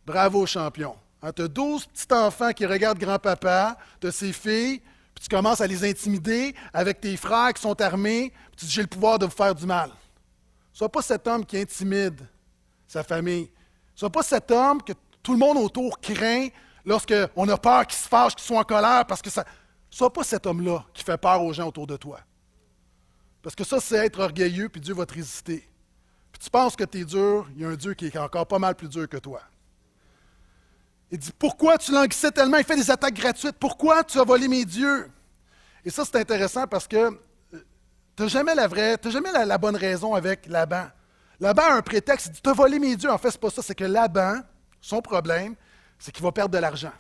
Bravo, champion. Hein, tu as 12 petits enfants qui regardent grand-papa, tu as ses filles, puis tu commences à les intimider avec tes frères qui sont armés, puis tu dis, j'ai le pouvoir de vous faire du mal. Sois pas cet homme qui intimide sa famille. Sois pas cet homme que tout le monde autour craint lorsqu'on a peur qu'ils se fâchent, qu'ils soient en colère, parce que ça. Sois pas cet homme-là qui fait peur aux gens autour de toi. Parce que ça, c'est être orgueilleux, puis Dieu va te résister. Puis tu penses que tu es dur, il y a un Dieu qui est encore pas mal plus dur que toi. Il dit Pourquoi tu languissais tellement? Il fait des attaques gratuites. Pourquoi tu as volé mes dieux? Et ça, c'est intéressant parce que euh, tu n'as jamais la vraie, tu jamais la, bonne raison avec Laban. Laban a un prétexte il dit Tu as volé mes dieux. En fait, ce n'est pas ça, c'est que Laban, son problème, c'est qu'il va perdre de l'argent.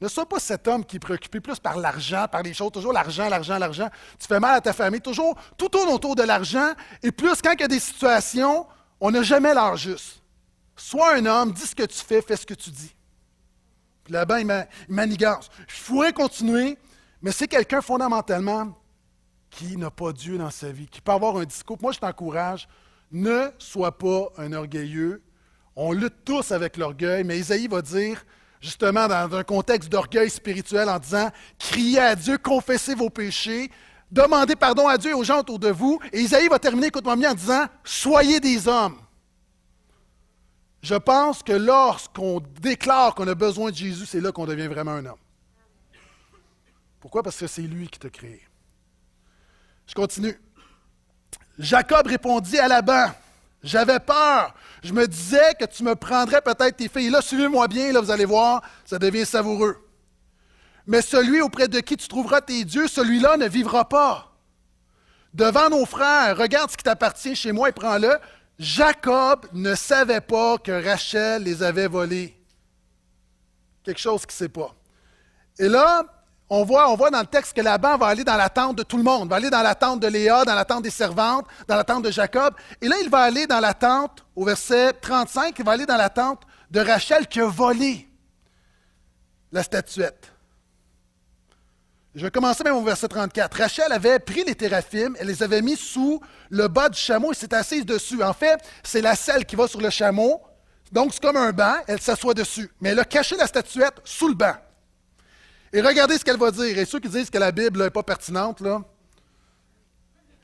Ne sois pas cet homme qui est préoccupé plus par l'argent, par les choses, toujours l'argent, l'argent, l'argent. Tu fais mal à ta famille, toujours tout tourne autour de l'argent. Et plus quand il y a des situations, on n'a jamais l'heure juste. Sois un homme, dis ce que tu fais, fais ce que tu dis. Là-bas, il manigance. Je pourrais continuer, mais c'est quelqu'un fondamentalement qui n'a pas Dieu dans sa vie, qui peut avoir un discours. Moi, je t'encourage, ne sois pas un orgueilleux. On lutte tous avec l'orgueil, mais Isaïe va dire, justement dans un contexte d'orgueil spirituel en disant Criez à Dieu, confessez vos péchés, demandez pardon à Dieu et aux gens autour de vous. Et Isaïe va terminer, écoute-moi bien, en disant Soyez des hommes. Je pense que lorsqu'on déclare qu'on a besoin de Jésus, c'est là qu'on devient vraiment un homme. Pourquoi? Parce que c'est lui qui t'a créé. Je continue. Jacob répondit à Laban j'avais peur. Je me disais que tu me prendrais peut-être tes filles. Là, suivez-moi bien, là, vous allez voir, ça devient savoureux. Mais celui auprès de qui tu trouveras tes dieux, celui-là ne vivra pas. Devant nos frères, regarde ce qui t'appartient chez moi et prends-le. Jacob ne savait pas que Rachel les avait volés. Quelque chose qui ne sait pas. Et là, on voit, on voit dans le texte que Laban va aller dans la tente de tout le monde, va aller dans la tente de Léa, dans la tente des servantes, dans la tente de Jacob. Et là, il va aller dans la tente, au verset 35, il va aller dans la tente de Rachel qui a volé la statuette. Je vais commencer même au verset 34. Rachel avait pris les téraphimes, elle les avait mis sous le bas du chameau et s'est assise dessus. En fait, c'est la selle qui va sur le chameau. Donc, c'est comme un banc, elle s'assoit dessus. Mais elle a caché la statuette sous le banc. Et regardez ce qu'elle va dire. Et ceux qui disent que la Bible n'est pas pertinente, là.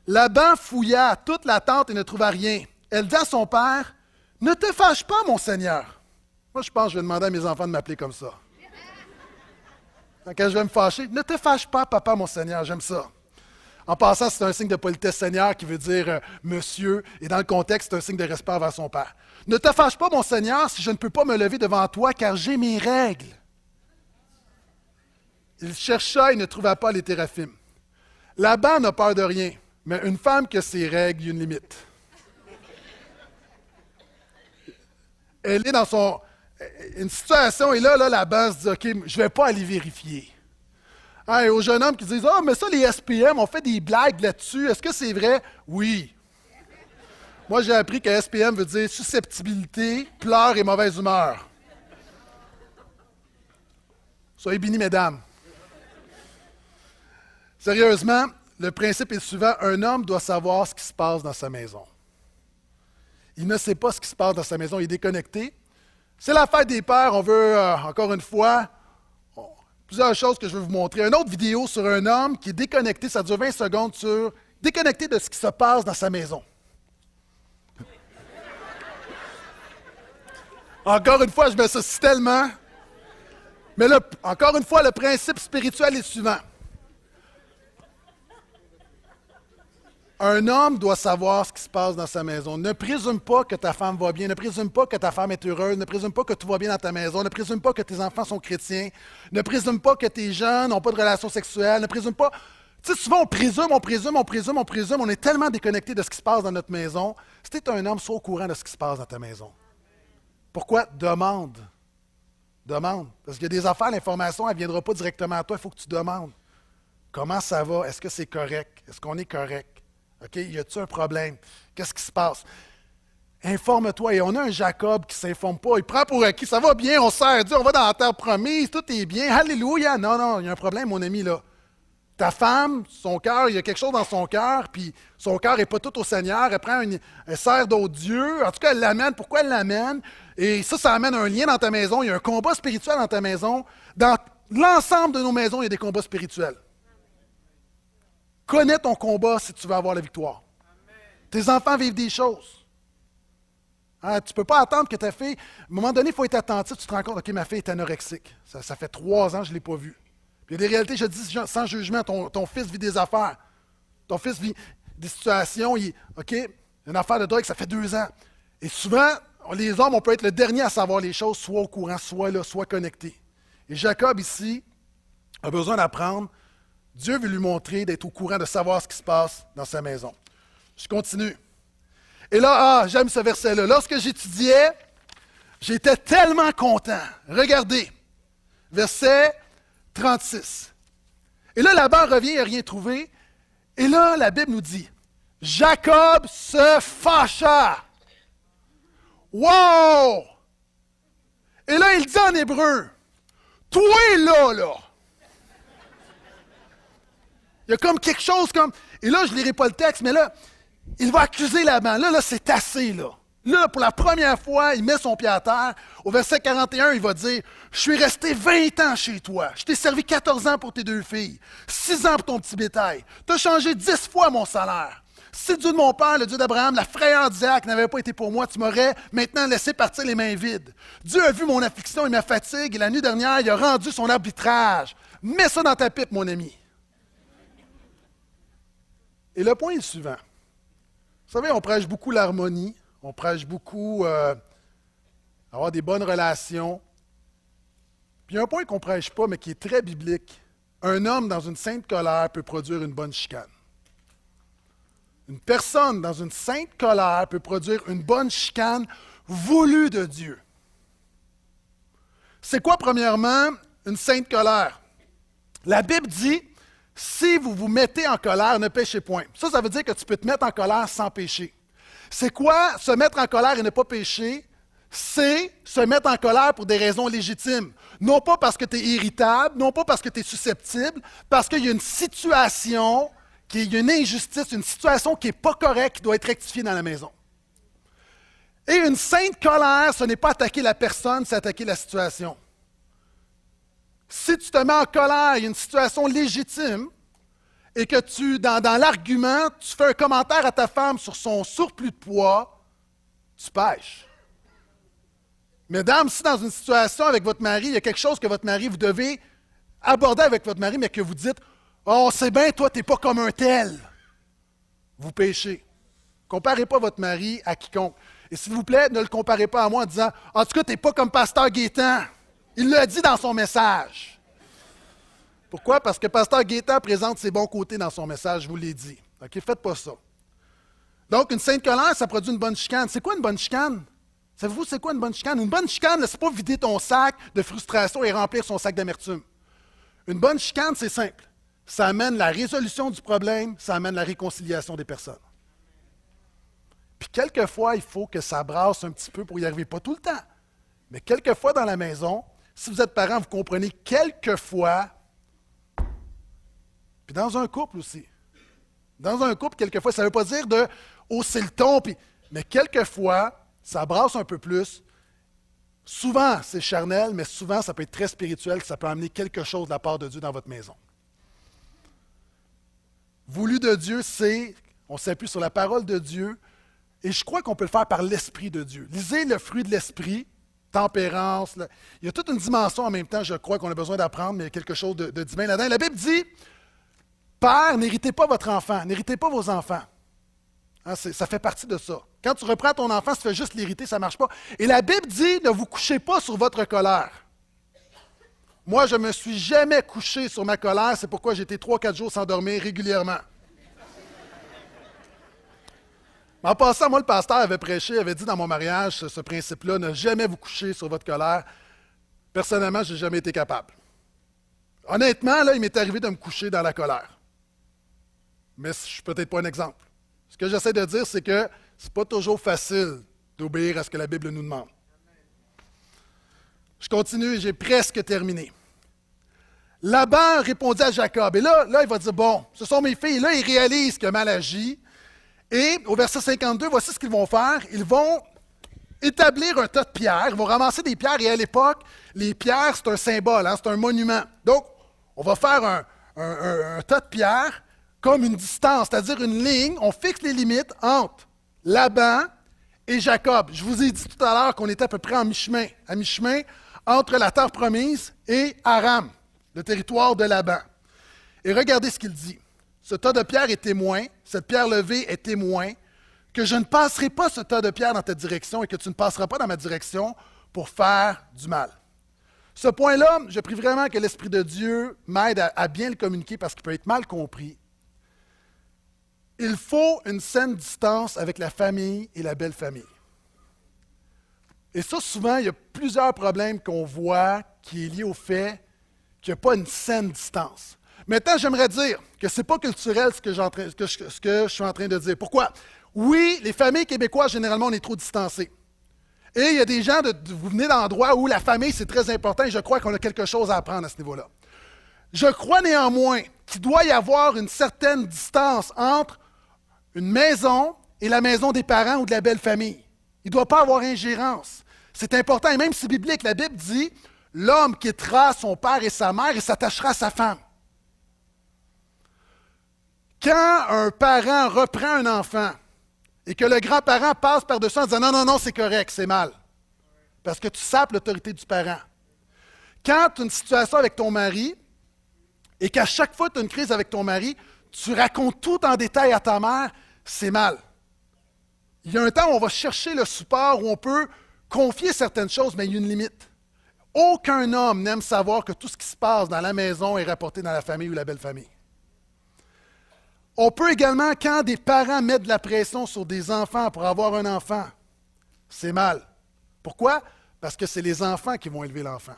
Laban fouilla toute la tente et ne trouva rien. Elle dit à son père Ne te fâche pas, mon Seigneur. Moi, je pense que je vais demander à mes enfants de m'appeler comme ça. Quand je vais me fâcher, ne te fâche pas, papa, mon Seigneur, j'aime ça. En passant, c'est un signe de politesse Seigneur qui veut dire euh, monsieur, et dans le contexte, c'est un signe de respect envers son père. Ne te fâche pas, mon Seigneur, si je ne peux pas me lever devant toi, car j'ai mes règles. Il chercha et ne trouva pas les téraphimes. Laban n'a peur de rien, mais une femme qui a ses règles, il y a une limite. Elle est dans son. Une situation, et là, là Laban se dit OK, je ne vais pas aller vérifier. Hein, et aux jeunes hommes qui disent Ah, oh, mais ça, les SPM, on fait des blagues là-dessus. Est-ce que c'est vrai? Oui. Moi, j'ai appris que SPM veut dire susceptibilité, pleurs et mauvaise humeur. Soyez bénis, mesdames. Sérieusement, le principe est le suivant. Un homme doit savoir ce qui se passe dans sa maison. Il ne sait pas ce qui se passe dans sa maison, il est déconnecté. C'est la fête des pères, on veut, euh, encore une fois, plusieurs choses que je vais vous montrer. Une autre vidéo sur un homme qui est déconnecté, ça dure 20 secondes sur déconnecté de ce qui se passe dans sa maison. encore une fois, je m'associe tellement. Mais là, encore une fois, le principe spirituel est le suivant. Un homme doit savoir ce qui se passe dans sa maison. Ne présume pas que ta femme va bien, ne présume pas que ta femme est heureuse, ne présume pas que tout va bien dans ta maison, ne présume pas que tes enfants sont chrétiens, ne présume pas que tes jeunes n'ont pas de relation sexuelle, ne présume pas. Tu sais, souvent on présume, on présume, on présume, on présume, on est tellement déconnecté de ce qui se passe dans notre maison. Si tu es un homme, sois au courant de ce qui se passe dans ta maison. Pourquoi? Demande. Demande. Parce qu'il y a des affaires, l'information, elle ne viendra pas directement à toi, il faut que tu demandes. Comment ça va? Est-ce que c'est correct? Est-ce qu'on est correct? OK, y a-t-il un problème? Qu'est-ce qui se passe? Informe-toi. Et on a un Jacob qui ne s'informe pas. Il prend pour acquis. Ça va bien, on sert Dieu, on va dans la terre promise, tout est bien. Alléluia. Non, non, il y a un problème, mon ami, là. Ta femme, son cœur, il y a quelque chose dans son cœur, puis son cœur n'est pas tout au Seigneur. Elle prend une, elle sert d'autres dieux. En tout cas, elle l'amène. Pourquoi elle l'amène? Et ça, ça amène un lien dans ta maison. Il y a un combat spirituel dans ta maison. Dans l'ensemble de nos maisons, il y a des combats spirituels. Connais ton combat si tu veux avoir la victoire. Tes enfants vivent des choses. Hein, tu ne peux pas attendre que ta fille. À un moment donné, il faut être attentif. Tu te rends compte, OK, ma fille est anorexique. Ça, fait trois ans que je ne l'ai pas vue. il y a des réalités, je dis sans jugement, ton, fils vit des affaires. Ton fils vit des situations. OK, une affaire de drogue, ça fait deux ans. Et souvent, les hommes, on peut être le dernier à savoir les choses, soit au courant, soit là, soit connecté. Et Jacob, ici, a besoin d'apprendre Dieu veut lui montrer d'être au courant, de savoir ce qui se passe dans sa maison. Je continue. Et là, ah, j'aime ce verset-là. Lorsque j'étudiais, j'étais tellement content. Regardez, verset 36. Et là, Laban revient, n'a rien trouvé. Et là, la Bible nous dit, Jacob se fâcha. Wow! Et là, il dit en hébreu, toi là, là. Il y a comme quelque chose comme. Et là, je ne lirai pas le texte, mais là, il va accuser Laban. Là, là, c'est assez, là. Là, pour la première fois, il met son pied à terre. Au verset 41, il va dire Je suis resté 20 ans chez toi. Je t'ai servi 14 ans pour tes deux filles, 6 ans pour ton petit bétail. Tu as changé 10 fois mon salaire. Si Dieu de mon père, le Dieu d'Abraham, la frayeur d'Isaac n'avait pas été pour moi, tu m'aurais maintenant laissé partir les mains vides. Dieu a vu mon affliction et ma fatigue, et la nuit dernière, il a rendu son arbitrage. Mets ça dans ta pipe, mon ami. Et le point est le suivant. Vous savez, on prêche beaucoup l'harmonie, on prêche beaucoup euh, avoir des bonnes relations. Puis il y a un point qu'on ne prêche pas, mais qui est très biblique. Un homme dans une sainte colère peut produire une bonne chicane. Une personne dans une sainte colère peut produire une bonne chicane voulue de Dieu. C'est quoi, premièrement, une sainte colère? La Bible dit, si vous vous mettez en colère, ne péchez point. Ça, ça veut dire que tu peux te mettre en colère sans pécher. C'est quoi se mettre en colère et ne pas pécher? C'est se mettre en colère pour des raisons légitimes. Non pas parce que tu es irritable, non pas parce que tu es susceptible, parce qu'il y a une situation qu'il y a une injustice, une situation qui n'est pas correcte, qui doit être rectifiée dans la maison. Et une sainte colère, ce n'est pas attaquer la personne, c'est attaquer la situation. Si tu te mets en colère, il y a une situation légitime, et que tu, dans, l'argument, tu fais un commentaire à ta femme sur son surplus de poids, tu pêches. Mesdames, si dans une situation avec votre mari, il y a quelque chose que votre mari, vous devez aborder avec votre mari, mais que vous dites, Oh, c'est bien, toi, tu n'es pas comme un tel. Vous péchez. Comparez pas votre mari à quiconque. Et s'il vous plaît, ne le comparez pas à moi en disant En tout cas, tu n'es pas comme Pasteur Gaétan. Il l'a dit dans son message. Pourquoi? Parce que Pasteur Gaétan présente ses bons côtés dans son message, je vous l'ai dit. OK, faites pas ça. Donc, une sainte colère, ça produit une bonne chicane. C'est quoi une bonne chicane? Savez-vous, c'est quoi une bonne chicane? Une bonne chicane, c'est pas vider ton sac de frustration et remplir son sac d'amertume. Une bonne chicane, c'est simple ça amène la résolution du problème, ça amène la réconciliation des personnes. Puis quelquefois, il faut que ça brasse un petit peu pour y arriver, pas tout le temps. Mais quelquefois dans la maison, si vous êtes parent, vous comprenez quelquefois, puis dans un couple aussi. Dans un couple, quelquefois, ça ne veut pas dire de hausser le ton, mais quelquefois, ça brasse un peu plus. Souvent, c'est charnel, mais souvent, ça peut être très spirituel, ça peut amener quelque chose de la part de Dieu dans votre maison voulu de Dieu, c'est, on s'appuie sur la parole de Dieu, et je crois qu'on peut le faire par l'Esprit de Dieu. Lisez le fruit de l'Esprit, tempérance. Il y a toute une dimension en même temps, je crois qu'on a besoin d'apprendre, mais il y a quelque chose de, divin là-dedans. La Bible dit, Père, n'héritez pas votre enfant, n'héritez pas vos enfants. Hein, ça fait partie de ça. Quand tu reprends ton enfant, tu fais juste l'hériter, ça ne marche pas. Et la Bible dit, ne vous couchez pas sur votre colère. Moi, je ne me suis jamais couché sur ma colère. C'est pourquoi été trois, quatre jours sans dormir régulièrement. En passant, moi, le pasteur avait prêché, avait dit dans mon mariage ce, principe-là, ne jamais vous coucher sur votre colère. Personnellement, je n'ai jamais été capable. Honnêtement, là, il m'est arrivé de me coucher dans la colère. Mais je ne suis peut-être pas un exemple. Ce que j'essaie de dire, c'est que ce n'est pas toujours facile d'obéir à ce que la Bible nous demande. Je continue, j'ai presque terminé. Laban répondit à Jacob. Et là, là, il va dire, bon, ce sont mes filles. Là, il réalise a mal agi. Et au verset 52, voici ce qu'ils vont faire. Ils vont établir un tas de pierres. Ils vont ramasser des pierres. Et à l'époque, les pierres, c'est un symbole, hein, c'est un monument. Donc, on va faire un, tas de pierres comme une distance, c'est-à-dire une ligne. On fixe les limites entre Laban et Jacob. Je vous ai dit tout à l'heure qu'on était à peu près en mi-chemin, à mi-chemin entre la terre promise et Aram le territoire de Laban. Et regardez ce qu'il dit. Ce tas de pierres est témoin, cette pierre levée est témoin, que je ne passerai pas ce tas de pierres dans ta direction et que tu ne passeras pas dans ma direction pour faire du mal. Ce point-là, je prie vraiment que l'Esprit de Dieu m'aide à, à, bien le communiquer parce qu'il peut être mal compris. Il faut une saine distance avec la famille et la belle famille. Et ça, souvent, il y a plusieurs problèmes qu'on voit qui est lié au fait qu'il n'y a pas une saine distance. Maintenant, j'aimerais dire que ce n'est pas culturel ce que, je suis en train de dire. Pourquoi? Oui, les familles québécoises, généralement, on est trop distancés. Et il y a des gens, vous venez d'endroits où la famille, c'est très important et je crois qu'on a quelque chose à apprendre à ce niveau-là. Je crois néanmoins qu'il doit y avoir une certaine distance entre une maison et la maison des parents ou de la belle famille. Il ne doit pas avoir ingérence. C'est important, et même si biblique, la Bible dit l'homme quittera son père et sa mère et s'attachera à sa femme. Quand un parent reprend un enfant et que le grand-parent passe par-dessus en disant non, non, non, c'est correct, c'est mal, parce que tu sapes l'autorité du parent. Quand tu as une situation avec ton mari et qu'à chaque fois tu as une crise avec ton mari, tu racontes tout en détail à ta mère, c'est mal. Il y a un temps où on va chercher le support, où on peut confier certaines choses, mais il y a une limite. Aucun homme n'aime savoir que tout ce qui se passe dans la maison est rapporté dans la famille ou la belle famille. On peut également, quand des parents mettent de la pression sur des enfants pour avoir un enfant, c'est mal. Pourquoi? Parce que c'est les enfants qui vont élever l'enfant.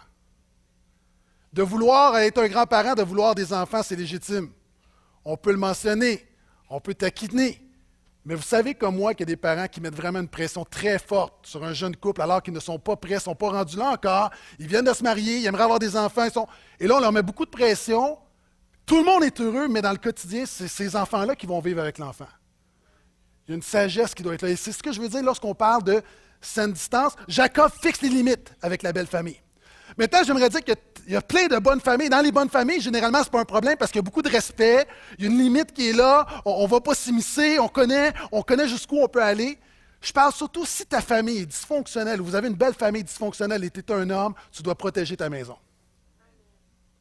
De vouloir être un grand-parent, de vouloir des enfants, c'est légitime. On peut le mentionner, on peut taquiner. Mais vous savez comme moi qu'il y a des parents qui mettent vraiment une pression très forte sur un jeune couple alors qu'ils ne sont pas prêts, ne sont pas rendus là encore. Ils viennent de se marier, ils aimeraient avoir des enfants. Et là, on leur met beaucoup de pression. Tout le monde est heureux, mais dans le quotidien, c'est ces enfants-là qui vont vivre avec l'enfant. Il y a une sagesse qui doit être là. Et c'est ce que je veux dire lorsqu'on parle de saine distance. Jacob fixe les limites avec la belle famille. Maintenant, j'aimerais dire qu'il y a plein de bonnes familles. Dans les bonnes familles, généralement, ce n'est pas un problème parce qu'il y a beaucoup de respect. Il y a une limite qui est là. On ne va pas s'immiscer. On connaît, on connaît jusqu'où on peut aller. Je parle surtout si ta famille est dysfonctionnelle, vous avez une belle famille dysfonctionnelle et tu es un homme, tu dois protéger ta maison.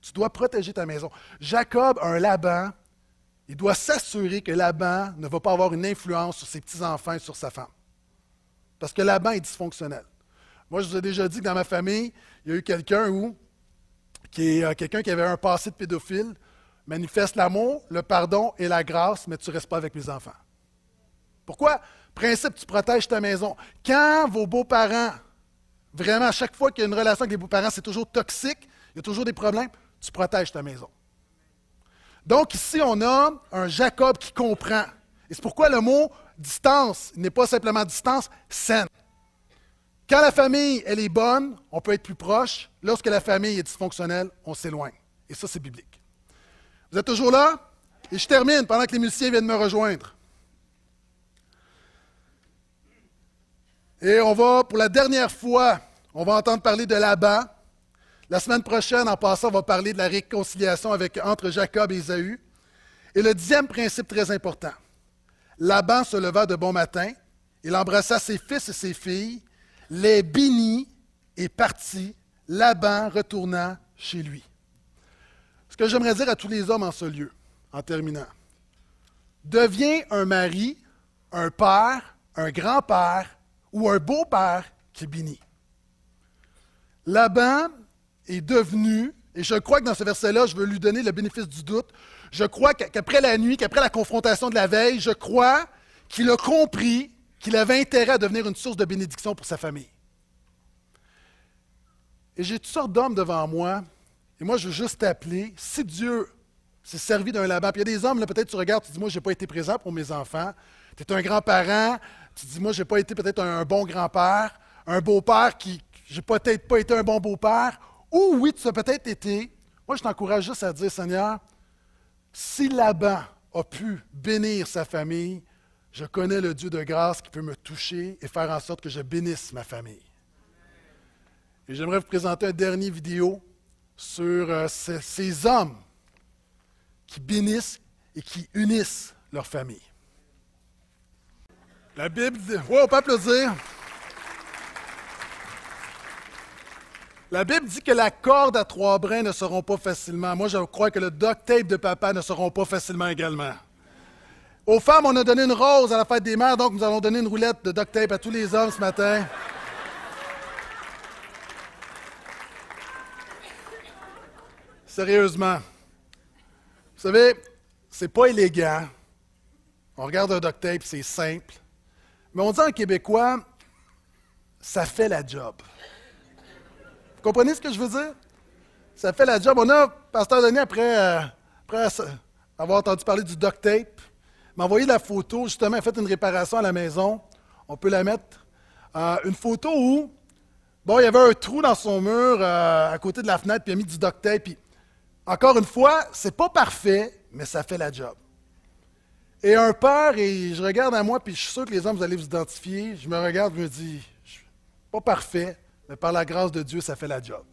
Tu dois protéger ta maison. Jacob a un Laban. Il doit s'assurer que Laban ne va pas avoir une influence sur ses petits-enfants et sur sa femme. Parce que Laban est dysfonctionnel. Moi, je vous ai déjà dit que dans ma famille, il y a eu quelqu'un où, qui est euh, quelqu'un qui avait un passé de pédophile, manifeste l'amour, le pardon et la grâce, mais tu ne restes pas avec mes enfants. Pourquoi? Principe, tu protèges ta maison. Quand vos beaux-parents, vraiment, à chaque fois qu'il y a une relation avec les beaux-parents, c'est toujours toxique, il y a toujours des problèmes, tu protèges ta maison. Donc ici, on a un Jacob qui comprend. Et c'est pourquoi le mot distance n'est pas simplement distance, saine. Quand la famille, elle est bonne, on peut être plus proche. Lorsque la famille est dysfonctionnelle, on s'éloigne. Et ça, c'est biblique. Vous êtes toujours là? Et je termine pendant que les musiciens viennent me rejoindre. Et on va, pour la dernière fois, on va entendre parler de Laban. La semaine prochaine, en passant, on va parler de la réconciliation entre Jacob et Ésaü. Et le dixième principe très important. Laban se leva de bon matin, il embrassa ses fils et ses filles, les bénit et partit, Laban retournant chez lui. Ce que j'aimerais dire à tous les hommes en ce lieu, en terminant, deviens un mari, un père, un grand-père ou un beau-père qui bénit. Laban est devenu, et je crois que dans ce verset-là, je veux lui donner le bénéfice du doute, je crois qu'après la nuit, qu'après la confrontation de la veille, je crois qu'il a compris qu'il avait intérêt à devenir une source de bénédiction pour sa famille. Et j'ai toutes sortes d'hommes devant moi, et moi, je veux juste t'appeler. Si Dieu s'est servi d'un Laban, puis il y a des hommes, là, peut-être tu regardes, tu dis, moi, je n'ai pas été présent pour mes enfants. Tu es un grand-parent, tu dis, moi, je n'ai pas été peut-être un, bon grand-père, un beau-père qui, j'ai peut-être pas été un bon beau-père, ou oui, tu as peut-être été. Moi, je t'encourage juste à dire, Seigneur, si Laban a pu bénir sa famille, je connais le Dieu de grâce qui peut me toucher et faire en sorte que je bénisse ma famille. Et j'aimerais vous présenter un dernier vidéo sur euh, ces, hommes qui bénissent et qui unissent leur famille. La Bible dit, ouais, on peut applaudir. La Bible dit que la corde à trois brins ne seront pas facilement. Moi, je crois que le duct tape de papa ne seront pas facilement également. Aux femmes, on a donné une rose à la fête des mères, donc nous allons donner une roulette de duct tape à tous les hommes ce matin. Sérieusement. Vous savez, c'est pas élégant. On regarde un duct tape, c'est simple. Mais on dit en québécois, ça fait la job. Vous comprenez ce que je veux dire? ça fait la job. On a, Pasteur Denis, après, euh, après avoir entendu parler du duct tape, m'a envoyé la photo, justement, a fait une réparation à la maison. On peut la mettre. Euh, une photo où, bon, il y avait un trou dans son mur euh, à côté de la fenêtre, puis il a mis du duct tape. Puis, encore une fois, c'est pas parfait, mais ça fait la job. Et un père, et je regarde à moi, puis je suis sûr que les hommes, vous allez vous identifier. Je me regarde, je me dis, pas parfait, mais par la grâce de Dieu, ça fait la job.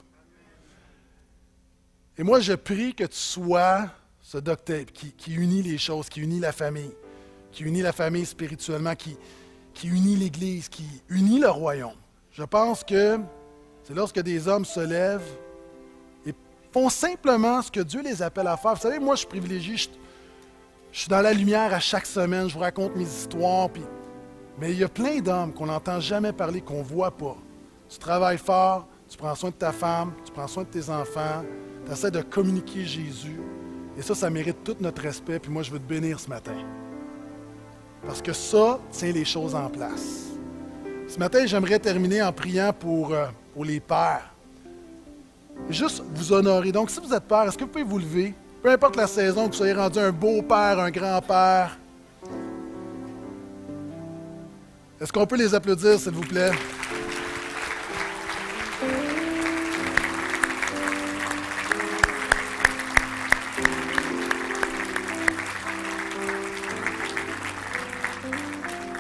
Et moi, je prie que tu sois ce tape qui, unit les choses, qui unit la famille, qui unit la famille spirituellement, qui, qui unit l'Église, qui unit le royaume. Je pense que c'est lorsque des hommes se lèvent et font simplement ce que Dieu les appelle à faire. Vous savez, moi, je suis privilégié, je, suis dans la lumière à chaque semaine, je vous raconte mes histoires, puis, mais il y a plein d'hommes qu'on n'entend jamais parler, qu'on ne voit pas. Tu travailles fort, tu prends soin de ta femme, tu prends soin de tes enfants, tu essaies de communiquer Jésus. Et ça, ça mérite tout notre respect. Puis moi, je veux te bénir ce matin. Parce que ça tient les choses en place. Ce matin, j'aimerais terminer en priant pour, euh, pour les pères. Juste vous honorer. Donc, si vous êtes père, est-ce que vous pouvez vous lever? Peu importe la saison, que vous soyez rendu un beau-père, un grand-père. Est-ce qu'on peut les applaudir, s'il vous plaît?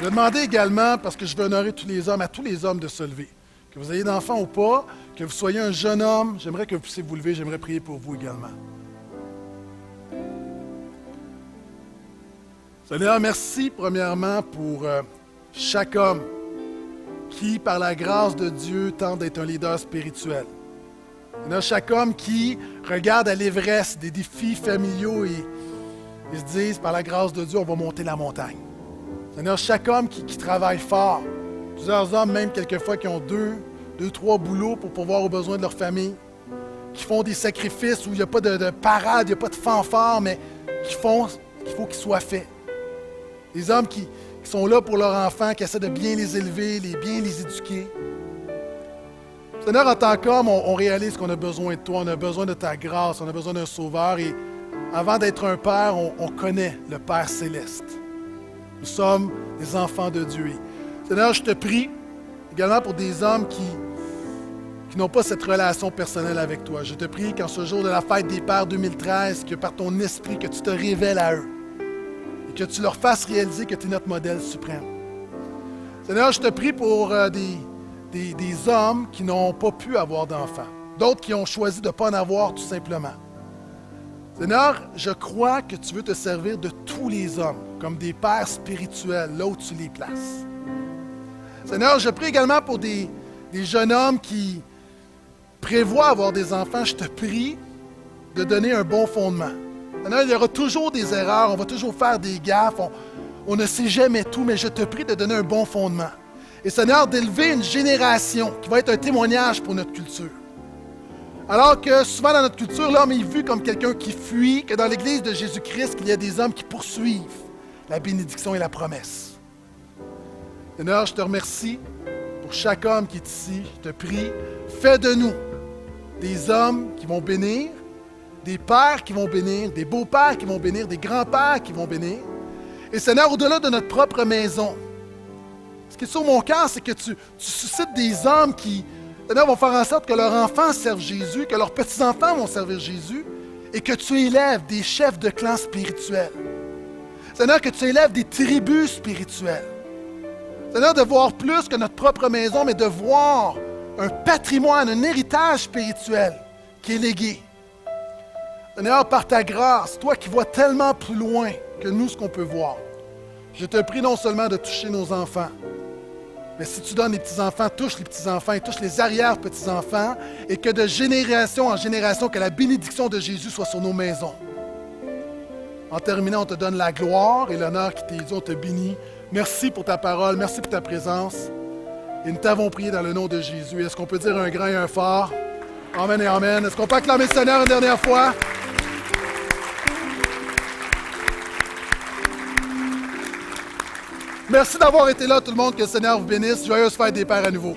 Je vais demander également, parce que je veux honorer tous les hommes, à tous les hommes de se lever. Que vous ayez d'enfants ou pas, que vous soyez un jeune homme, j'aimerais que vous puissiez vous lever, j'aimerais prier pour vous également. Seigneur, merci premièrement pour euh, chaque homme qui, par la grâce de Dieu, tente d'être un leader spirituel. Seigneur, chaque homme qui regarde à l'Everest des défis familiaux et, et se disent, par la grâce de Dieu, on va monter la montagne. Seigneur, chaque homme qui, travaille fort, plusieurs hommes même quelquefois qui ont deux, deux, trois boulots pour pouvoir aux besoins de leur famille, qui font des sacrifices où il n'y a pas de, parade, il n'y a pas de fanfare, mais qui font ce qu'il faut qu'ils soient faits. Des hommes qui, sont là pour leurs enfants, qui essaient de bien les élever, les bien les éduquer. Seigneur, en tant qu'homme, on, réalise qu'on a besoin de toi, on a besoin de ta grâce, on a besoin d'un sauveur. Et avant d'être un père, on connaît le Père céleste. Nous sommes des enfants de Dieu. Seigneur, je te prie également pour des hommes qui, qui n'ont pas cette relation personnelle avec toi. Je te prie qu'en ce jour de la fête des Pères 2013, que par ton esprit, que tu te révèles à eux et que tu leur fasses réaliser que tu es notre modèle suprême. Seigneur, je te prie pour euh, des, des, des hommes qui n'ont pas pu avoir d'enfants, d'autres qui ont choisi de ne pas en avoir tout simplement. Seigneur, je crois que tu veux te servir de tous les hommes comme des pères spirituels, là où tu les places. Seigneur, je prie également pour des, jeunes hommes qui prévoient avoir des enfants. Je te prie de donner un bon fondement. Seigneur, il y aura toujours des erreurs, on va toujours faire des gaffes, on, on ne sait jamais tout, mais je te prie de donner un bon fondement. Et Seigneur, d'élever une génération qui va être un témoignage pour notre culture. Alors que souvent dans notre culture, l'homme est vu comme quelqu'un qui fuit, que dans l'Église de Jésus-Christ, il y a des hommes qui poursuivent la bénédiction et la promesse. Seigneur, je te remercie pour chaque homme qui est ici. Je te prie, fais de nous des hommes qui vont bénir, des pères qui vont bénir, des beaux-pères qui vont bénir, des grands-pères qui vont bénir. Et Seigneur, au-delà de notre propre maison, ce qui est sur mon cœur, c'est que tu, suscites des hommes qui, Seigneur, vont faire en sorte que leurs enfants servent Jésus, que leurs petits-enfants vont servir Jésus, et que tu élèves des chefs de clan spirituels. Seigneur, que tu élèves des tribus spirituelles. Seigneur, de voir plus que notre propre maison, mais de voir un patrimoine, un héritage spirituel qui est légué. Seigneur, par ta grâce, toi qui vois tellement plus loin que nous ce qu'on peut voir, je te prie non seulement de toucher nos enfants, mais si tu donnes les petits-enfants, touche les petits-enfants et touche les arrière-petits-enfants, et que de génération en génération, que la bénédiction de Jésus soit sur nos maisons. En terminant, on te donne la gloire et l'honneur qui t'est dû, on te bénit. Merci pour ta parole, merci pour ta présence. Et nous t'avons prié dans le nom de Jésus. Est-ce qu'on peut dire un grand et un fort? Amen et Amen. Est-ce qu'on peut acclamer le Seigneur une dernière fois? Merci d'avoir été là, tout le monde. Que le Seigneur vous bénisse. Joyeuse fête des Pères à nouveau.